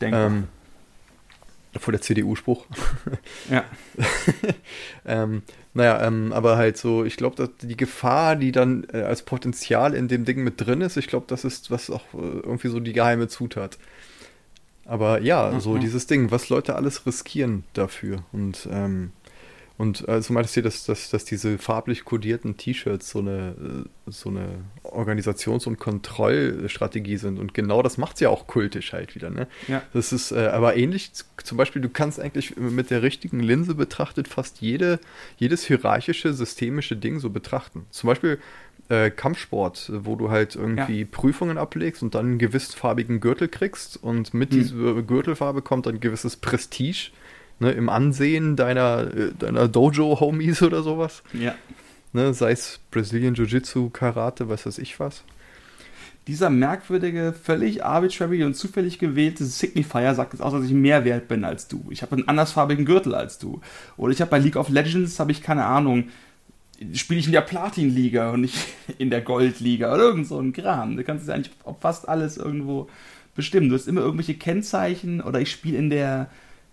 Denke Ähm, vor der CDU-Spruch. Ja. [LAUGHS] ähm, naja, ähm, aber halt so, ich glaube, dass die Gefahr, die dann äh, als Potenzial in dem Ding mit drin ist, ich glaube, das ist was auch äh, irgendwie so die geheime Zutat. Aber ja, so Mhm. dieses Ding, was Leute alles riskieren dafür. Und, ähm, und also meintest du, dass, dass, dass diese farblich kodierten T-Shirts so eine, äh, so eine Organisations- und Kontrollstrategie sind. Und genau das macht es ja auch kultisch halt wieder, ne? Ja. Das ist äh, aber ähnlich, zum Beispiel, du kannst eigentlich mit der richtigen Linse betrachtet fast jede, jedes hierarchische, systemische Ding so betrachten. Zum Beispiel äh, Kampfsport, wo du halt irgendwie Prüfungen ablegst und dann einen gewissfarbigen Gürtel kriegst und mit Hm. dieser Gürtelfarbe kommt dann ein gewisses Prestige ne, im Ansehen deiner, äh, deiner Dojo-Homies [LAUGHS] oder sowas. Ja. Ne, sei es Brazilian Jiu-Jitsu, Karate, was weiß ich was. Dieser merkwürdige, völlig arbitrary und zufällig gewählte Signifier sagt jetzt aus, dass ich mehr wert bin als du. Ich habe einen andersfarbigen Gürtel als du. Oder ich habe bei League of Legends, habe ich keine Ahnung, spiele ich in der Platin-Liga und nicht [LAUGHS] in der Gold-Liga oder irgend so ein Kram. Du kannst es eigentlich auf fast alles irgendwo bestimmen. Du hast immer irgendwelche Kennzeichen oder ich spiele in der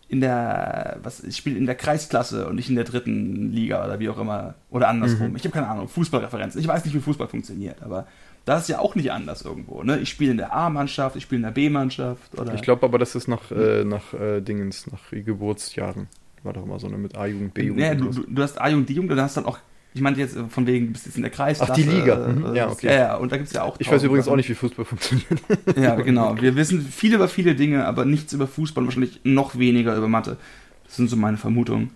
in der was ich spiele in der Kreisklasse und nicht in der dritten Liga oder wie auch immer oder andersrum. Mhm. Ich habe keine Ahnung, Fußballreferenzen. Ich weiß nicht, wie Fußball funktioniert, aber das ist ja auch nicht anders irgendwo. Ne? Ich spiele in der A-Mannschaft, ich spiele in der B-Mannschaft oder Ich glaube aber, das ist nach, äh, nach äh, Dingens, nach Geburtsjahren. War doch immer so eine mit A-Jugend, B-Jugend. Nee, du, du, du hast A-Jugend, D-Jugend und dann hast dann auch ich meinte jetzt von wegen, du bist jetzt in der Kreisklasse. Ach, die Liga. Mhm. Ja, okay. Ja, ja, und da gibt es ja auch. Ich weiß übrigens Sachen. auch nicht, wie Fußball [LAUGHS] funktioniert. Ja, genau. Wir wissen viel über viele Dinge, aber nichts über Fußball und wahrscheinlich noch weniger über Mathe. Das sind so meine Vermutungen.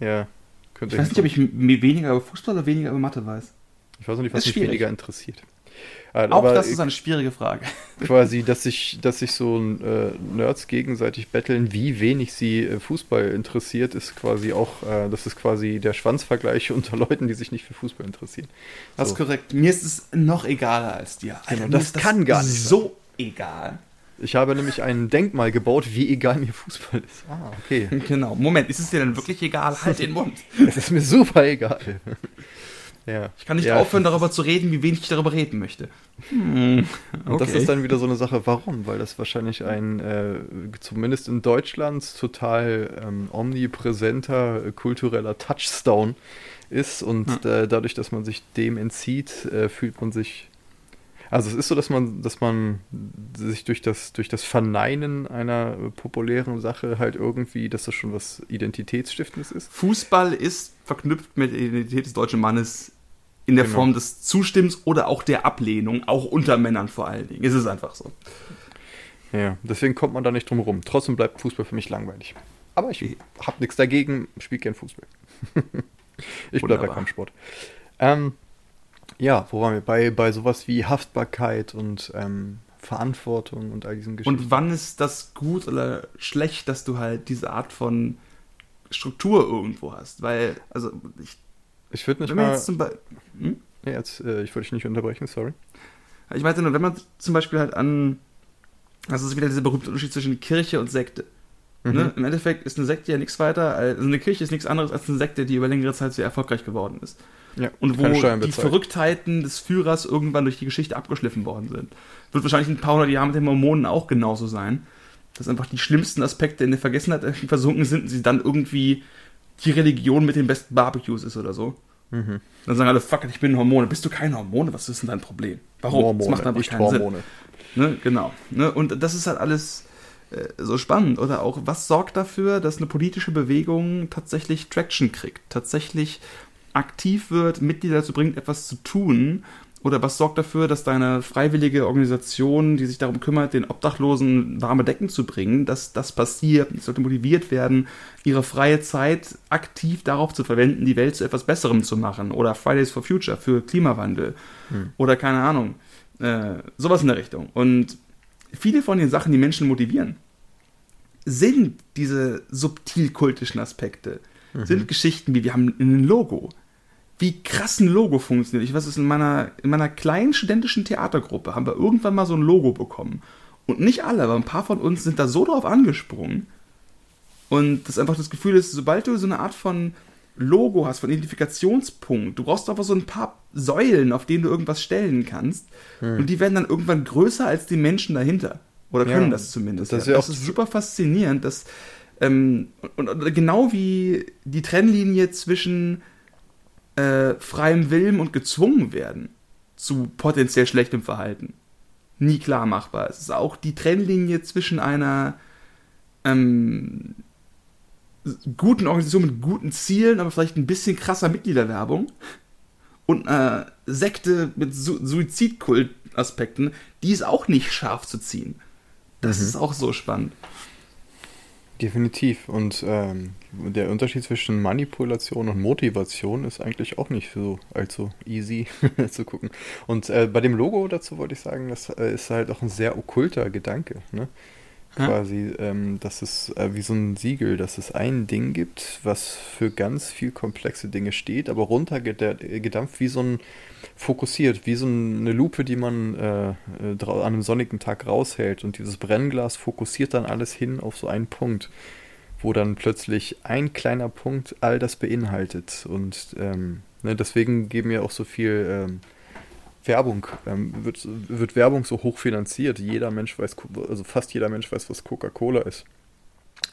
Ja, könnte ich weiß nicht, ob ich weniger über Fußball oder weniger über Mathe weiß. Ich weiß auch nicht, was mich weniger interessiert. Aber auch das ist eine schwierige Frage. [LAUGHS] Quasi, dass sich, dass sich so äh, Nerds gegenseitig betteln, wie wenig sie äh, Fußball interessiert, ist quasi auch, äh, das ist quasi der Schwanzvergleich [LAUGHS] unter Leuten, die sich nicht für Fußball interessieren. Das so. ist korrekt. Mir ist es noch egaler als dir. Alter, genau, das, das kann gar nicht so sein. egal. Ich habe nämlich ein Denkmal gebaut, wie egal mir Fußball ist. Ah, okay. [LAUGHS] Genau. Moment, ist es dir denn wirklich egal? Halt den Mund. Es ist mir super egal. Ja. Ich kann nicht ja. aufhören, darüber zu reden, wie wenig ich darüber reden möchte. Hm. Okay. Und das ist dann wieder so eine Sache, warum? Weil das wahrscheinlich ein, äh, zumindest in Deutschland, total ähm, omnipräsenter äh, kultureller Touchstone ist. Und hm. äh, dadurch, dass man sich dem entzieht, äh, fühlt man sich also es ist so, dass man, dass man sich durch das, durch das Verneinen einer populären Sache halt irgendwie, dass das schon was Identitätsstiftendes ist. Fußball ist verknüpft mit der Identität des deutschen Mannes in der genau. Form des Zustimmens oder auch der Ablehnung, auch unter Männern vor allen Dingen. Es ist einfach so. Ja, deswegen kommt man da nicht drum rum. Trotzdem bleibt Fußball für mich langweilig. Aber ich habe nichts dagegen, spiele gern Fußball. [LAUGHS] ich bleibe bei Kampfsport. Ähm, ja, wo waren wir? Bei, bei sowas wie Haftbarkeit und ähm, Verantwortung und all diesen Geschichten. Und wann ist das gut oder schlecht, dass du halt diese Art von Struktur irgendwo hast? Weil, also ich. Ich würde nicht mal. Jetzt zum Be hm? ja, jetzt, äh, ich wollte dich nicht unterbrechen, sorry. Ich meinte nur, wenn man zum Beispiel halt an. Das ist wieder dieser berühmte Unterschied zwischen Kirche und Sekte. Ne? Mhm. Ne? Im Endeffekt ist eine Sekte ja nichts weiter, also eine Kirche ist nichts anderes als eine Sekte, die über längere Zeit sehr erfolgreich geworden ist. Ja, und wo die Verrücktheiten des Führers irgendwann durch die Geschichte abgeschliffen worden sind. Wird wahrscheinlich ein paar hundert Jahre mit den Mormonen auch genauso sein. Dass einfach die schlimmsten Aspekte in der Vergessenheit [LAUGHS] versunken sind und sie dann irgendwie die Religion mit den besten Barbecues ist oder so. Mhm. Dann sagen alle, fuck, ich bin Hormone. Bist du kein Hormone? Was ist denn dein Problem? Warum? Hormone, das macht einfach keinen Hormone. Sinn. Ne? Genau. Ne? Und das ist halt alles äh, so spannend. Oder auch, was sorgt dafür, dass eine politische Bewegung tatsächlich Traction kriegt? Tatsächlich aktiv wird, Mitglieder dazu bringt, etwas zu tun? Oder was sorgt dafür, dass deine freiwillige Organisation, die sich darum kümmert, den Obdachlosen warme Decken zu bringen, dass das passiert? Die sollte motiviert werden, ihre freie Zeit aktiv darauf zu verwenden, die Welt zu etwas Besserem zu machen. Oder Fridays for Future für Klimawandel. Hm. Oder keine Ahnung. Äh, sowas in der Richtung. Und viele von den Sachen, die Menschen motivieren, sind diese subtil kultischen Aspekte. Mhm. Sind Geschichten wie wir haben ein Logo wie krass ein Logo funktioniert. Ich weiß es in meiner, in meiner kleinen studentischen Theatergruppe haben wir irgendwann mal so ein Logo bekommen. Und nicht alle, aber ein paar von uns sind da so drauf angesprungen. Und das einfach das Gefühl ist, sobald du so eine Art von Logo hast, von Identifikationspunkt, du brauchst einfach so ein paar Säulen, auf denen du irgendwas stellen kannst. Hm. Und die werden dann irgendwann größer als die Menschen dahinter. Oder können ja, das zumindest. Das, ja. das ist super faszinierend. Dass, ähm, und, und, genau wie die Trennlinie zwischen äh, freiem Willen und gezwungen werden zu potenziell schlechtem Verhalten nie klar machbar. Es ist auch die Trennlinie zwischen einer ähm, guten Organisation mit guten Zielen, aber vielleicht ein bisschen krasser Mitgliederwerbung und einer Sekte mit Su Suizidkult-Aspekten, die ist auch nicht scharf zu ziehen. Das mhm. ist auch so spannend. Definitiv. Und ähm, der Unterschied zwischen Manipulation und Motivation ist eigentlich auch nicht so allzu easy [LAUGHS] zu gucken. Und äh, bei dem Logo dazu wollte ich sagen, das äh, ist halt auch ein sehr okkulter Gedanke. Ne? Quasi, ähm, dass es äh, wie so ein Siegel, dass es ein Ding gibt, was für ganz viel komplexe Dinge steht, aber runtergedampft wie so ein fokussiert, wie so eine Lupe, die man äh, äh an einem sonnigen Tag raushält. Und dieses Brennglas fokussiert dann alles hin auf so einen Punkt, wo dann plötzlich ein kleiner Punkt all das beinhaltet. Und ähm, ne, deswegen geben ja auch so viel ähm, Werbung, ähm, wird, wird Werbung so hoch finanziert. Jeder Mensch weiß, also fast jeder Mensch weiß, was Coca-Cola ist.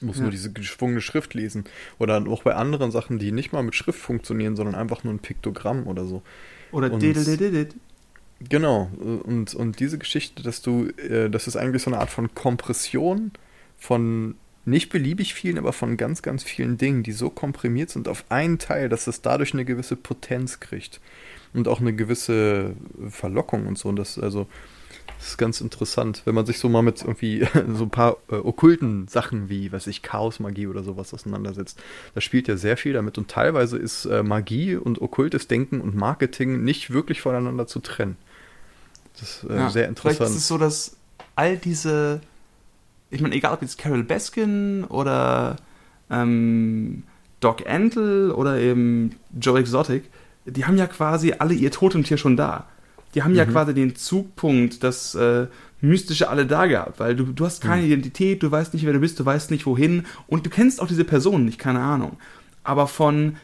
Muss ja. nur diese geschwungene Schrift lesen. Oder auch bei anderen Sachen, die nicht mal mit Schrift funktionieren, sondern einfach nur ein Piktogramm oder so. Oder diddle Genau, und, und diese Geschichte, dass du, äh, das ist eigentlich so eine Art von Kompression von nicht beliebig vielen, aber von ganz, ganz vielen Dingen, die so komprimiert sind auf einen Teil, dass es dadurch eine gewisse Potenz kriegt und auch eine gewisse Verlockung und so. Und das, also, das ist ganz interessant, wenn man sich so mal mit irgendwie [LAUGHS] so ein paar äh, okkulten Sachen wie, was ich, Chaosmagie oder sowas auseinandersetzt. Da spielt ja sehr viel damit und teilweise ist äh, Magie und okkultes Denken und Marketing nicht wirklich voneinander zu trennen. Das ist äh, ja, sehr interessant. Vielleicht ist es so, dass all diese, ich meine, egal ob jetzt Carol Baskin oder ähm, Doc Antle oder eben Joe Exotic, die haben ja quasi alle ihr Totemtier schon da. Die haben mhm. ja quasi den Zugpunkt, das äh, Mystische alle da gehabt, weil du, du hast keine mhm. Identität, du weißt nicht, wer du bist, du weißt nicht, wohin und du kennst auch diese Person nicht, keine Ahnung. Aber von,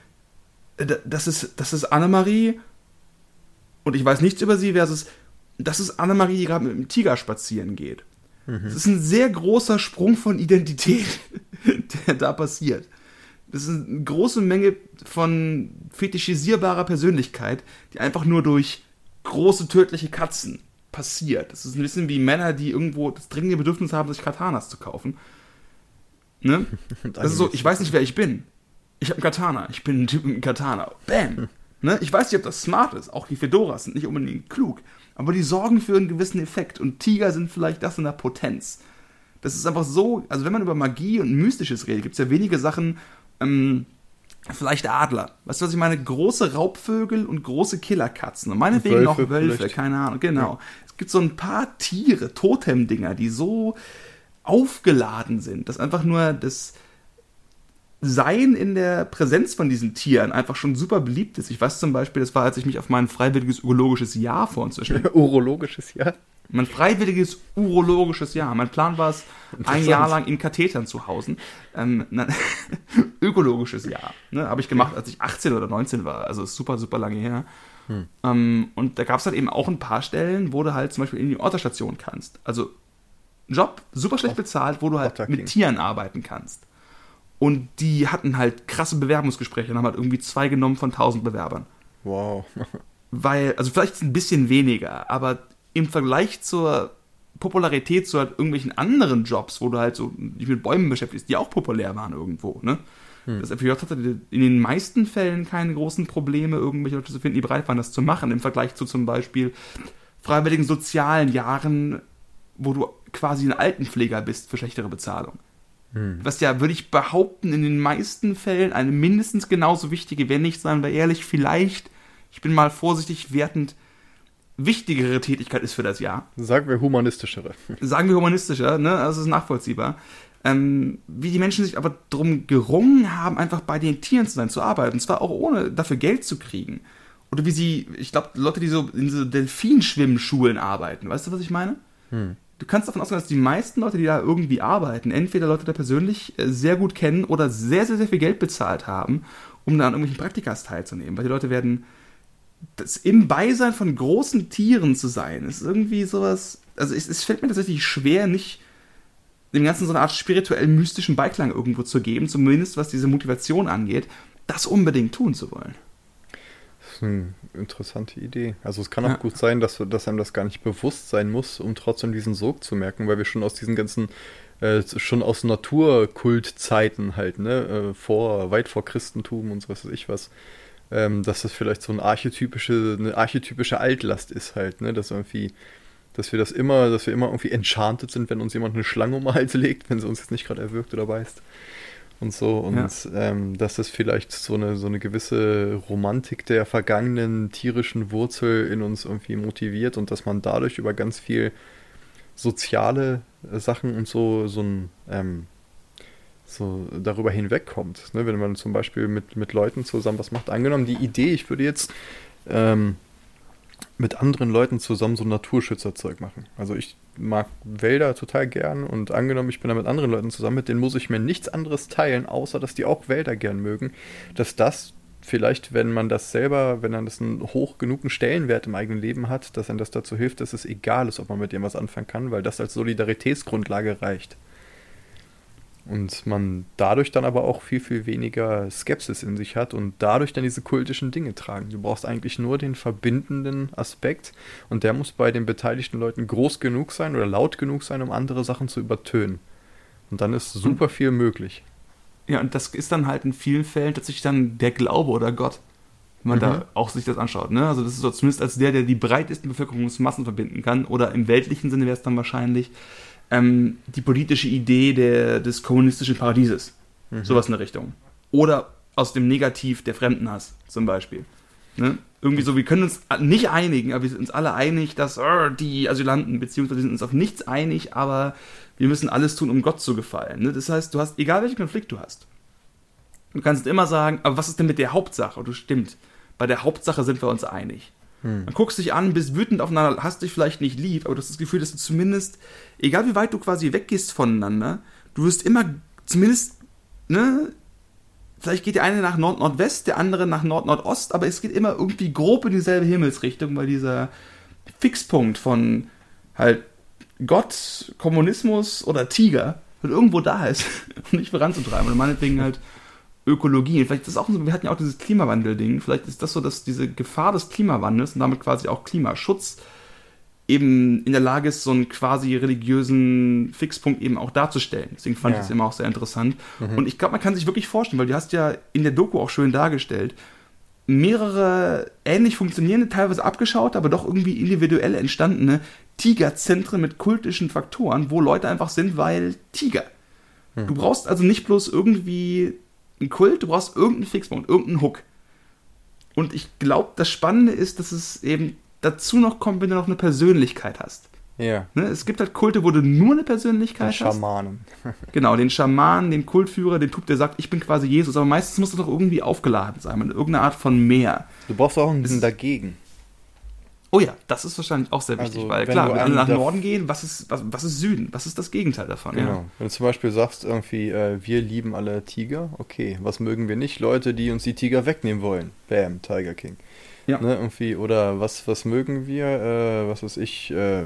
äh, das ist, das ist Annemarie und ich weiß nichts über sie versus, das ist Annemarie, die gerade mit dem Tiger spazieren geht. Mhm. Das ist ein sehr großer Sprung von Identität, [LAUGHS] der da passiert. Das ist eine große Menge von fetischisierbarer Persönlichkeit, die einfach nur durch große tödliche Katzen passiert. Das ist ein bisschen wie Männer, die irgendwo das dringende Bedürfnis haben, sich Katanas zu kaufen. Ne? [LAUGHS] Das ist so, ich weiß nicht, wer ich bin. Ich habe einen Katana. Ich bin ein Typ mit einem Katana. Bam! Ne? Ich weiß nicht, ob das smart ist. Auch die Fedoras sind nicht unbedingt klug. Aber die sorgen für einen gewissen Effekt. Und Tiger sind vielleicht das in der Potenz. Das ist einfach so, also wenn man über Magie und Mystisches redet, gibt es ja wenige Sachen, ähm, vielleicht Adler. Weißt du, was ich meine? Große Raubvögel und große Killerkatzen. Und meinetwegen Wölfe noch Wölfe, vielleicht. keine Ahnung. Genau. Ja. Es gibt so ein paar Tiere, Totemdinger, die so aufgeladen sind, dass einfach nur das Sein in der Präsenz von diesen Tieren einfach schon super beliebt ist. Ich weiß zum Beispiel, das war, als ich mich auf mein freiwilliges urologisches Jahr vor uns [LAUGHS] Urologisches Jahr? Mein freiwilliges urologisches Jahr. Mein Plan war es, ein Jahr lang in Kathetern zu hausen. Ähm, [LAUGHS] ökologisches Jahr. Ne? Habe ich gemacht, als ich 18 oder 19 war. Also super, super lange her. Hm. Ähm, und da gab es halt eben auch ein paar Stellen, wo du halt zum Beispiel in die Orterstation kannst. Also Job, super schlecht bezahlt, wo du halt mit Tieren arbeiten kannst. Und die hatten halt krasse Bewerbungsgespräche und haben halt irgendwie zwei genommen von 1000 Bewerbern. Wow. [LAUGHS] Weil, also vielleicht ein bisschen weniger, aber im Vergleich zur Popularität zu halt irgendwelchen anderen Jobs, wo du halt so dich mit Bäumen beschäftigst, die auch populär waren irgendwo, ne? Hm. Das FJ hatte in den meisten Fällen keine großen Probleme, irgendwelche Leute zu finden, die bereit waren, das zu machen, im Vergleich zu zum Beispiel freiwilligen sozialen Jahren, wo du quasi ein Altenpfleger bist für schlechtere Bezahlung. Hm. Was ja, würde ich behaupten, in den meisten Fällen eine mindestens genauso wichtige, wenn nicht, sagen wir ehrlich, vielleicht, ich bin mal vorsichtig wertend, wichtigere Tätigkeit ist für das Jahr. Sagen wir humanistischere. Sagen wir humanistischer, ne? Das ist nachvollziehbar. Ähm, wie die Menschen sich aber darum gerungen haben, einfach bei den Tieren zu sein, zu arbeiten. Und zwar auch ohne dafür Geld zu kriegen. Oder wie sie, ich glaube, Leute, die so in so Delfinschwimmschulen arbeiten. Weißt du, was ich meine? Hm. Du kannst davon ausgehen, dass die meisten Leute, die da irgendwie arbeiten, entweder Leute da persönlich äh, sehr gut kennen oder sehr, sehr, sehr viel Geld bezahlt haben, um da an irgendwelchen Praktikas teilzunehmen. Weil die Leute werden das im Beisein von großen Tieren zu sein, ist irgendwie sowas. Also es, es fällt mir tatsächlich schwer, nicht dem Ganzen so eine Art spirituell-mystischen Beiklang irgendwo zu geben, zumindest was diese Motivation angeht, das unbedingt tun zu wollen. Das ist eine interessante Idee. Also es kann auch ja. gut sein, dass, dass einem das gar nicht bewusst sein muss, um trotzdem diesen Sog zu merken, weil wir schon aus diesen ganzen, äh, schon aus Naturkultzeiten halt, ne, äh, vor, weit vor Christentum und so was weiß ich was, ähm, dass das vielleicht so eine archetypische, eine archetypische Altlast ist halt, ne? Dass irgendwie, dass wir das immer, dass wir immer irgendwie enchanted sind, wenn uns jemand eine Schlange um den Hals [LAUGHS] legt, wenn sie uns jetzt nicht gerade erwürgt oder beißt. Und so. Und ja. ähm, dass das vielleicht so eine, so eine gewisse Romantik der vergangenen tierischen Wurzel in uns irgendwie motiviert und dass man dadurch über ganz viel soziale Sachen und so, so ein ähm, so darüber hinwegkommt. Ne? Wenn man zum Beispiel mit, mit Leuten zusammen was macht. Angenommen, die Idee, ich würde jetzt ähm, mit anderen Leuten zusammen so Naturschützerzeug machen. Also ich mag Wälder total gern und angenommen, ich bin da mit anderen Leuten zusammen, mit denen muss ich mir nichts anderes teilen, außer dass die auch Wälder gern mögen, dass das vielleicht, wenn man das selber, wenn man das einen hoch genugen Stellenwert im eigenen Leben hat, dass einem das dazu hilft, dass es egal ist, ob man mit dem was anfangen kann, weil das als Solidaritätsgrundlage reicht. Und man dadurch dann aber auch viel, viel weniger Skepsis in sich hat und dadurch dann diese kultischen Dinge tragen. Du brauchst eigentlich nur den verbindenden Aspekt und der muss bei den beteiligten Leuten groß genug sein oder laut genug sein, um andere Sachen zu übertönen. Und dann ist super viel möglich. Ja, und das ist dann halt in vielen Fällen tatsächlich dann der Glaube oder Gott, wenn man Mhm. da auch sich das anschaut. Ne? Also das ist so zumindest als der, der die breitesten Bevölkerungsmassen verbinden kann, oder im weltlichen Sinne wäre es dann wahrscheinlich ähm, die politische Idee der, des kommunistischen Paradieses. Mhm. Sowas in der Richtung. Oder aus dem Negativ der Fremdenhass zum Beispiel. Ne? Irgendwie so, wir können uns nicht einigen, aber wir sind uns alle einig, dass äh, die Asylanten, beziehungsweise wir sind uns auf nichts einig, aber wir müssen alles tun, um Gott zu gefallen. Ne? Das heißt, du hast, egal welchen Konflikt du hast, du kannst immer sagen, aber was ist denn mit der Hauptsache? Und du stimmt, bei der Hauptsache sind wir uns einig. Hm. Dann guckst dich an, bist wütend aufeinander, hast dich vielleicht nicht lieb, aber du hast das Gefühl, dass du zumindest, egal wie weit du quasi weggehst voneinander, du wirst immer zumindest, ne, vielleicht geht der eine nach Nord-Nordwest, der andere nach Nord-Nordost, aber es geht immer irgendwie grob in dieselbe Himmelsrichtung, weil dieser Fixpunkt von halt Gott, Kommunismus oder Tiger halt irgendwo da ist, [LAUGHS] um nicht voranzutreiben. Und meinetwegen halt Ökologie. Vielleicht ist das auch so, wir hatten ja auch dieses Klimawandel-Ding. Vielleicht ist das so, dass diese Gefahr des Klimawandels und damit quasi auch Klimaschutz eben in der Lage ist, so einen quasi religiösen Fixpunkt eben auch darzustellen. Deswegen fand Ja. ich es immer auch sehr interessant. Mhm. Und ich glaube, man kann sich wirklich vorstellen, weil du hast ja in der Doku auch schön dargestellt, mehrere ähnlich funktionierende, teilweise abgeschaut, aber doch irgendwie individuell entstandene Tigerzentren mit kultischen Faktoren, wo Leute einfach sind, weil Tiger. Hm. Du brauchst also nicht bloß irgendwie einen Kult, du brauchst irgendeinen Fixpunkt, irgendeinen Hook. Und ich glaube, das Spannende ist, dass es eben dazu noch kommt, wenn du noch eine Persönlichkeit hast. Ja. Ne? Es gibt halt Kulte, wo du nur eine Den Persönlichkeit hast. Schamanen. [LAUGHS] Genau, den Schaman, den Kultführer, den Typ, der sagt, ich bin quasi Jesus. Aber meistens muss das doch irgendwie aufgeladen sein, mit irgendeiner Art von Meer. Du brauchst auch ein bisschen Ist- dagegen. Oh ja, das ist wahrscheinlich auch sehr wichtig, Also, weil klar, wenn alle nach Norden gehen, was ist, was, was ist Süden? Was ist das Gegenteil davon? Genau. Ja. Wenn du zum Beispiel sagst, irgendwie, äh, wir lieben alle Tiger, okay, was mögen wir nicht? Leute, die uns die Tiger wegnehmen wollen. Bam, Tiger King. Ja. Ne, irgendwie, oder was, was mögen wir? Äh, was weiß ich, äh,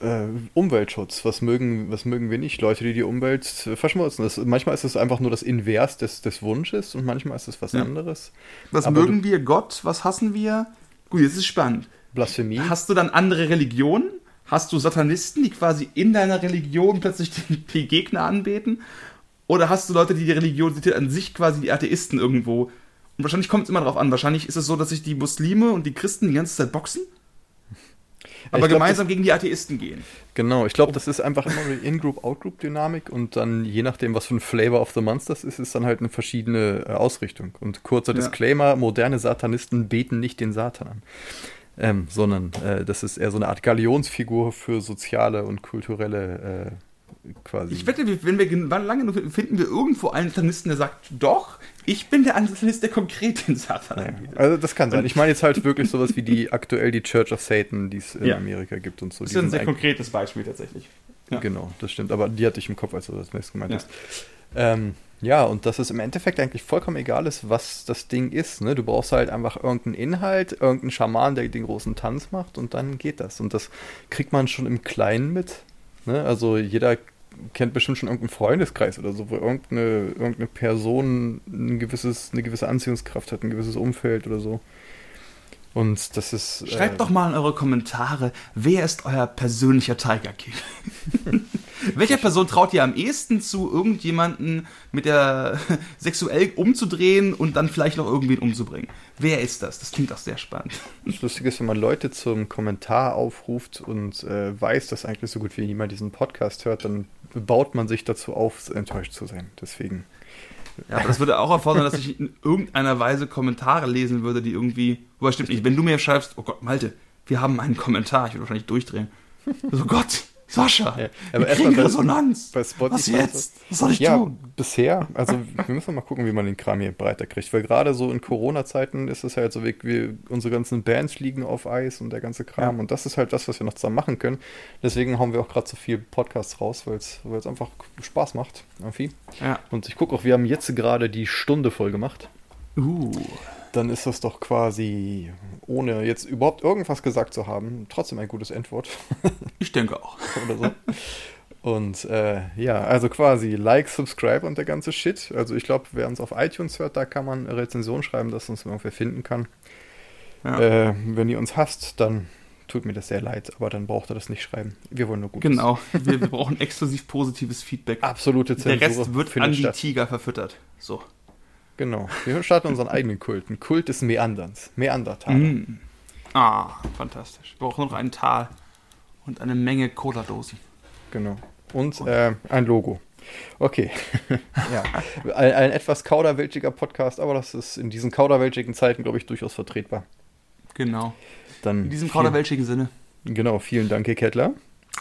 äh, Umweltschutz, was mögen, was mögen wir nicht? Leute, die die Umwelt verschmutzen. Das, manchmal ist es einfach nur das Invers des, des Wunsches und manchmal ist es was Ja. anderes. Was Aber mögen wir? Gott? Was hassen wir? Gut, jetzt ist spannend. Blasphemie. Hast du dann andere Religionen? Hast du Satanisten, die quasi in deiner Religion plötzlich die, die Gegner anbeten? Oder hast du Leute, die die Religiosität an sich quasi die Atheisten irgendwo. Und wahrscheinlich kommt es immer darauf an. Wahrscheinlich ist es so, dass sich die Muslime und die Christen die ganze Zeit boxen, aber glaub, gemeinsam gegen die Atheisten gehen. Genau, ich glaube, das ist einfach immer die In-Group, Out-Group-Dynamik und dann, je nachdem, was für ein Flavor of the Month das ist, ist dann halt eine verschiedene äh, Ausrichtung. Und kurzer Ja. Disclaimer: moderne Satanisten beten nicht den Satan an. Ähm, sondern äh, das ist eher so eine Art Galionsfigur für soziale und kulturelle äh, quasi. Ich wette, wenn wir wann lange genug finden, finden wir irgendwo einen Satanisten, der sagt, doch, ich bin der Satanist, der konkret den Satan ja. anbietet. Also das kann sein. Ich meine jetzt halt wirklich sowas wie die aktuell die Church of Satan, die es in Ja. Amerika gibt und so. Das ist ein sehr konkretes Beispiel tatsächlich. ja. Genau, das stimmt. Aber die hatte ich im Kopf, als du das nächste gemeint hast. Ähm, ja, und dass es im Endeffekt eigentlich vollkommen egal ist, was das Ding ist. Ne? Du brauchst halt einfach irgendeinen Inhalt, irgendeinen Schaman, der den großen Tanz macht und dann geht das. Und das kriegt man schon im Kleinen mit. Ne? Also jeder kennt bestimmt schon irgendeinen Freundeskreis oder so, wo irgendeine, irgendeine Person ein gewisses, eine gewisse Anziehungskraft hat, ein gewisses Umfeld oder so. Und das ist. Schreibt äh, doch mal in eure Kommentare, wer ist euer persönlicher Tiger King? [LAUGHS] Welcher Person traut ihr am ehesten zu, irgendjemanden mit der [LAUGHS] sexuell umzudrehen und dann vielleicht noch irgendwen umzubringen? Wer ist das? Das klingt doch sehr spannend. Das Lustige ist, wenn man Leute zum Kommentar aufruft und äh, weiß, dass eigentlich so gut wie niemand diesen Podcast hört, dann baut man sich dazu auf, enttäuscht zu sein. Deswegen. Ja, aber das würde auch erfordern, dass ich in irgendeiner Weise Kommentare lesen würde, die irgendwie. Wobei stimmt nicht. Wenn du mir schreibst, oh Gott, Malte, wir haben einen Kommentar, ich würde wahrscheinlich durchdrehen. So Gott, Sascha, Ja, wir aber kriegen erstmal bei- Resonanz. bei Was jetzt? Was soll ich ja, tun? bisher, also wir müssen mal gucken, wie man den Kram hier breiter kriegt, weil gerade so in Corona-Zeiten ist es halt so, wie wir, unsere ganzen Bands liegen auf Eis und der ganze Kram Ja. und das ist halt das, was wir noch zusammen machen können. Deswegen hauen wir auch gerade so viel Podcasts raus, weil es weil es einfach Spaß macht, irgendwie. Ja. Und ich gucke auch, wir haben jetzt gerade die Stunde voll gemacht. Uh. Dann ist das doch quasi, ohne jetzt überhaupt irgendwas gesagt zu haben, trotzdem ein gutes Endwort [LAUGHS] Ich denke auch. oder so. Und äh, ja, also quasi Like, Subscribe und der ganze Shit. Also ich glaube, wer uns auf iTunes hört, da kann man eine Rezension schreiben, dass uns irgendwer finden kann. Ja. Äh, wenn ihr uns hasst, dann tut mir das sehr leid, aber dann braucht er das nicht schreiben. Wir wollen nur gut. Genau, wir, wir, [LAUGHS] brauchen exklusiv positives Feedback. Absolute Zensur. Der Rest wird an die. Tiger verfüttert. So. Genau. Wir starten unseren eigenen Kult. Ein Kult des Meanderns. Meandertaler. Mm. Ah, fantastisch. Wir brauchen noch ein Tal und eine Menge Cola-Dosen. Genau. Und äh, ein Logo. Okay. [LAUGHS] ja. Ein, ein, etwas kauderweltschiger Podcast, aber das ist in diesen kauderweltschigen Zeiten, glaube ich, durchaus vertretbar. Genau. Dann in diesem kauderweltschigen Sinne. Genau. Vielen Dank, Herr Kettler.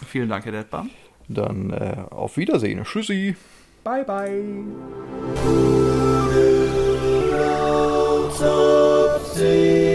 Vielen Dank, Herr Detbar. Dann äh, auf Wiedersehen. Tschüssi. Bye, bye. of.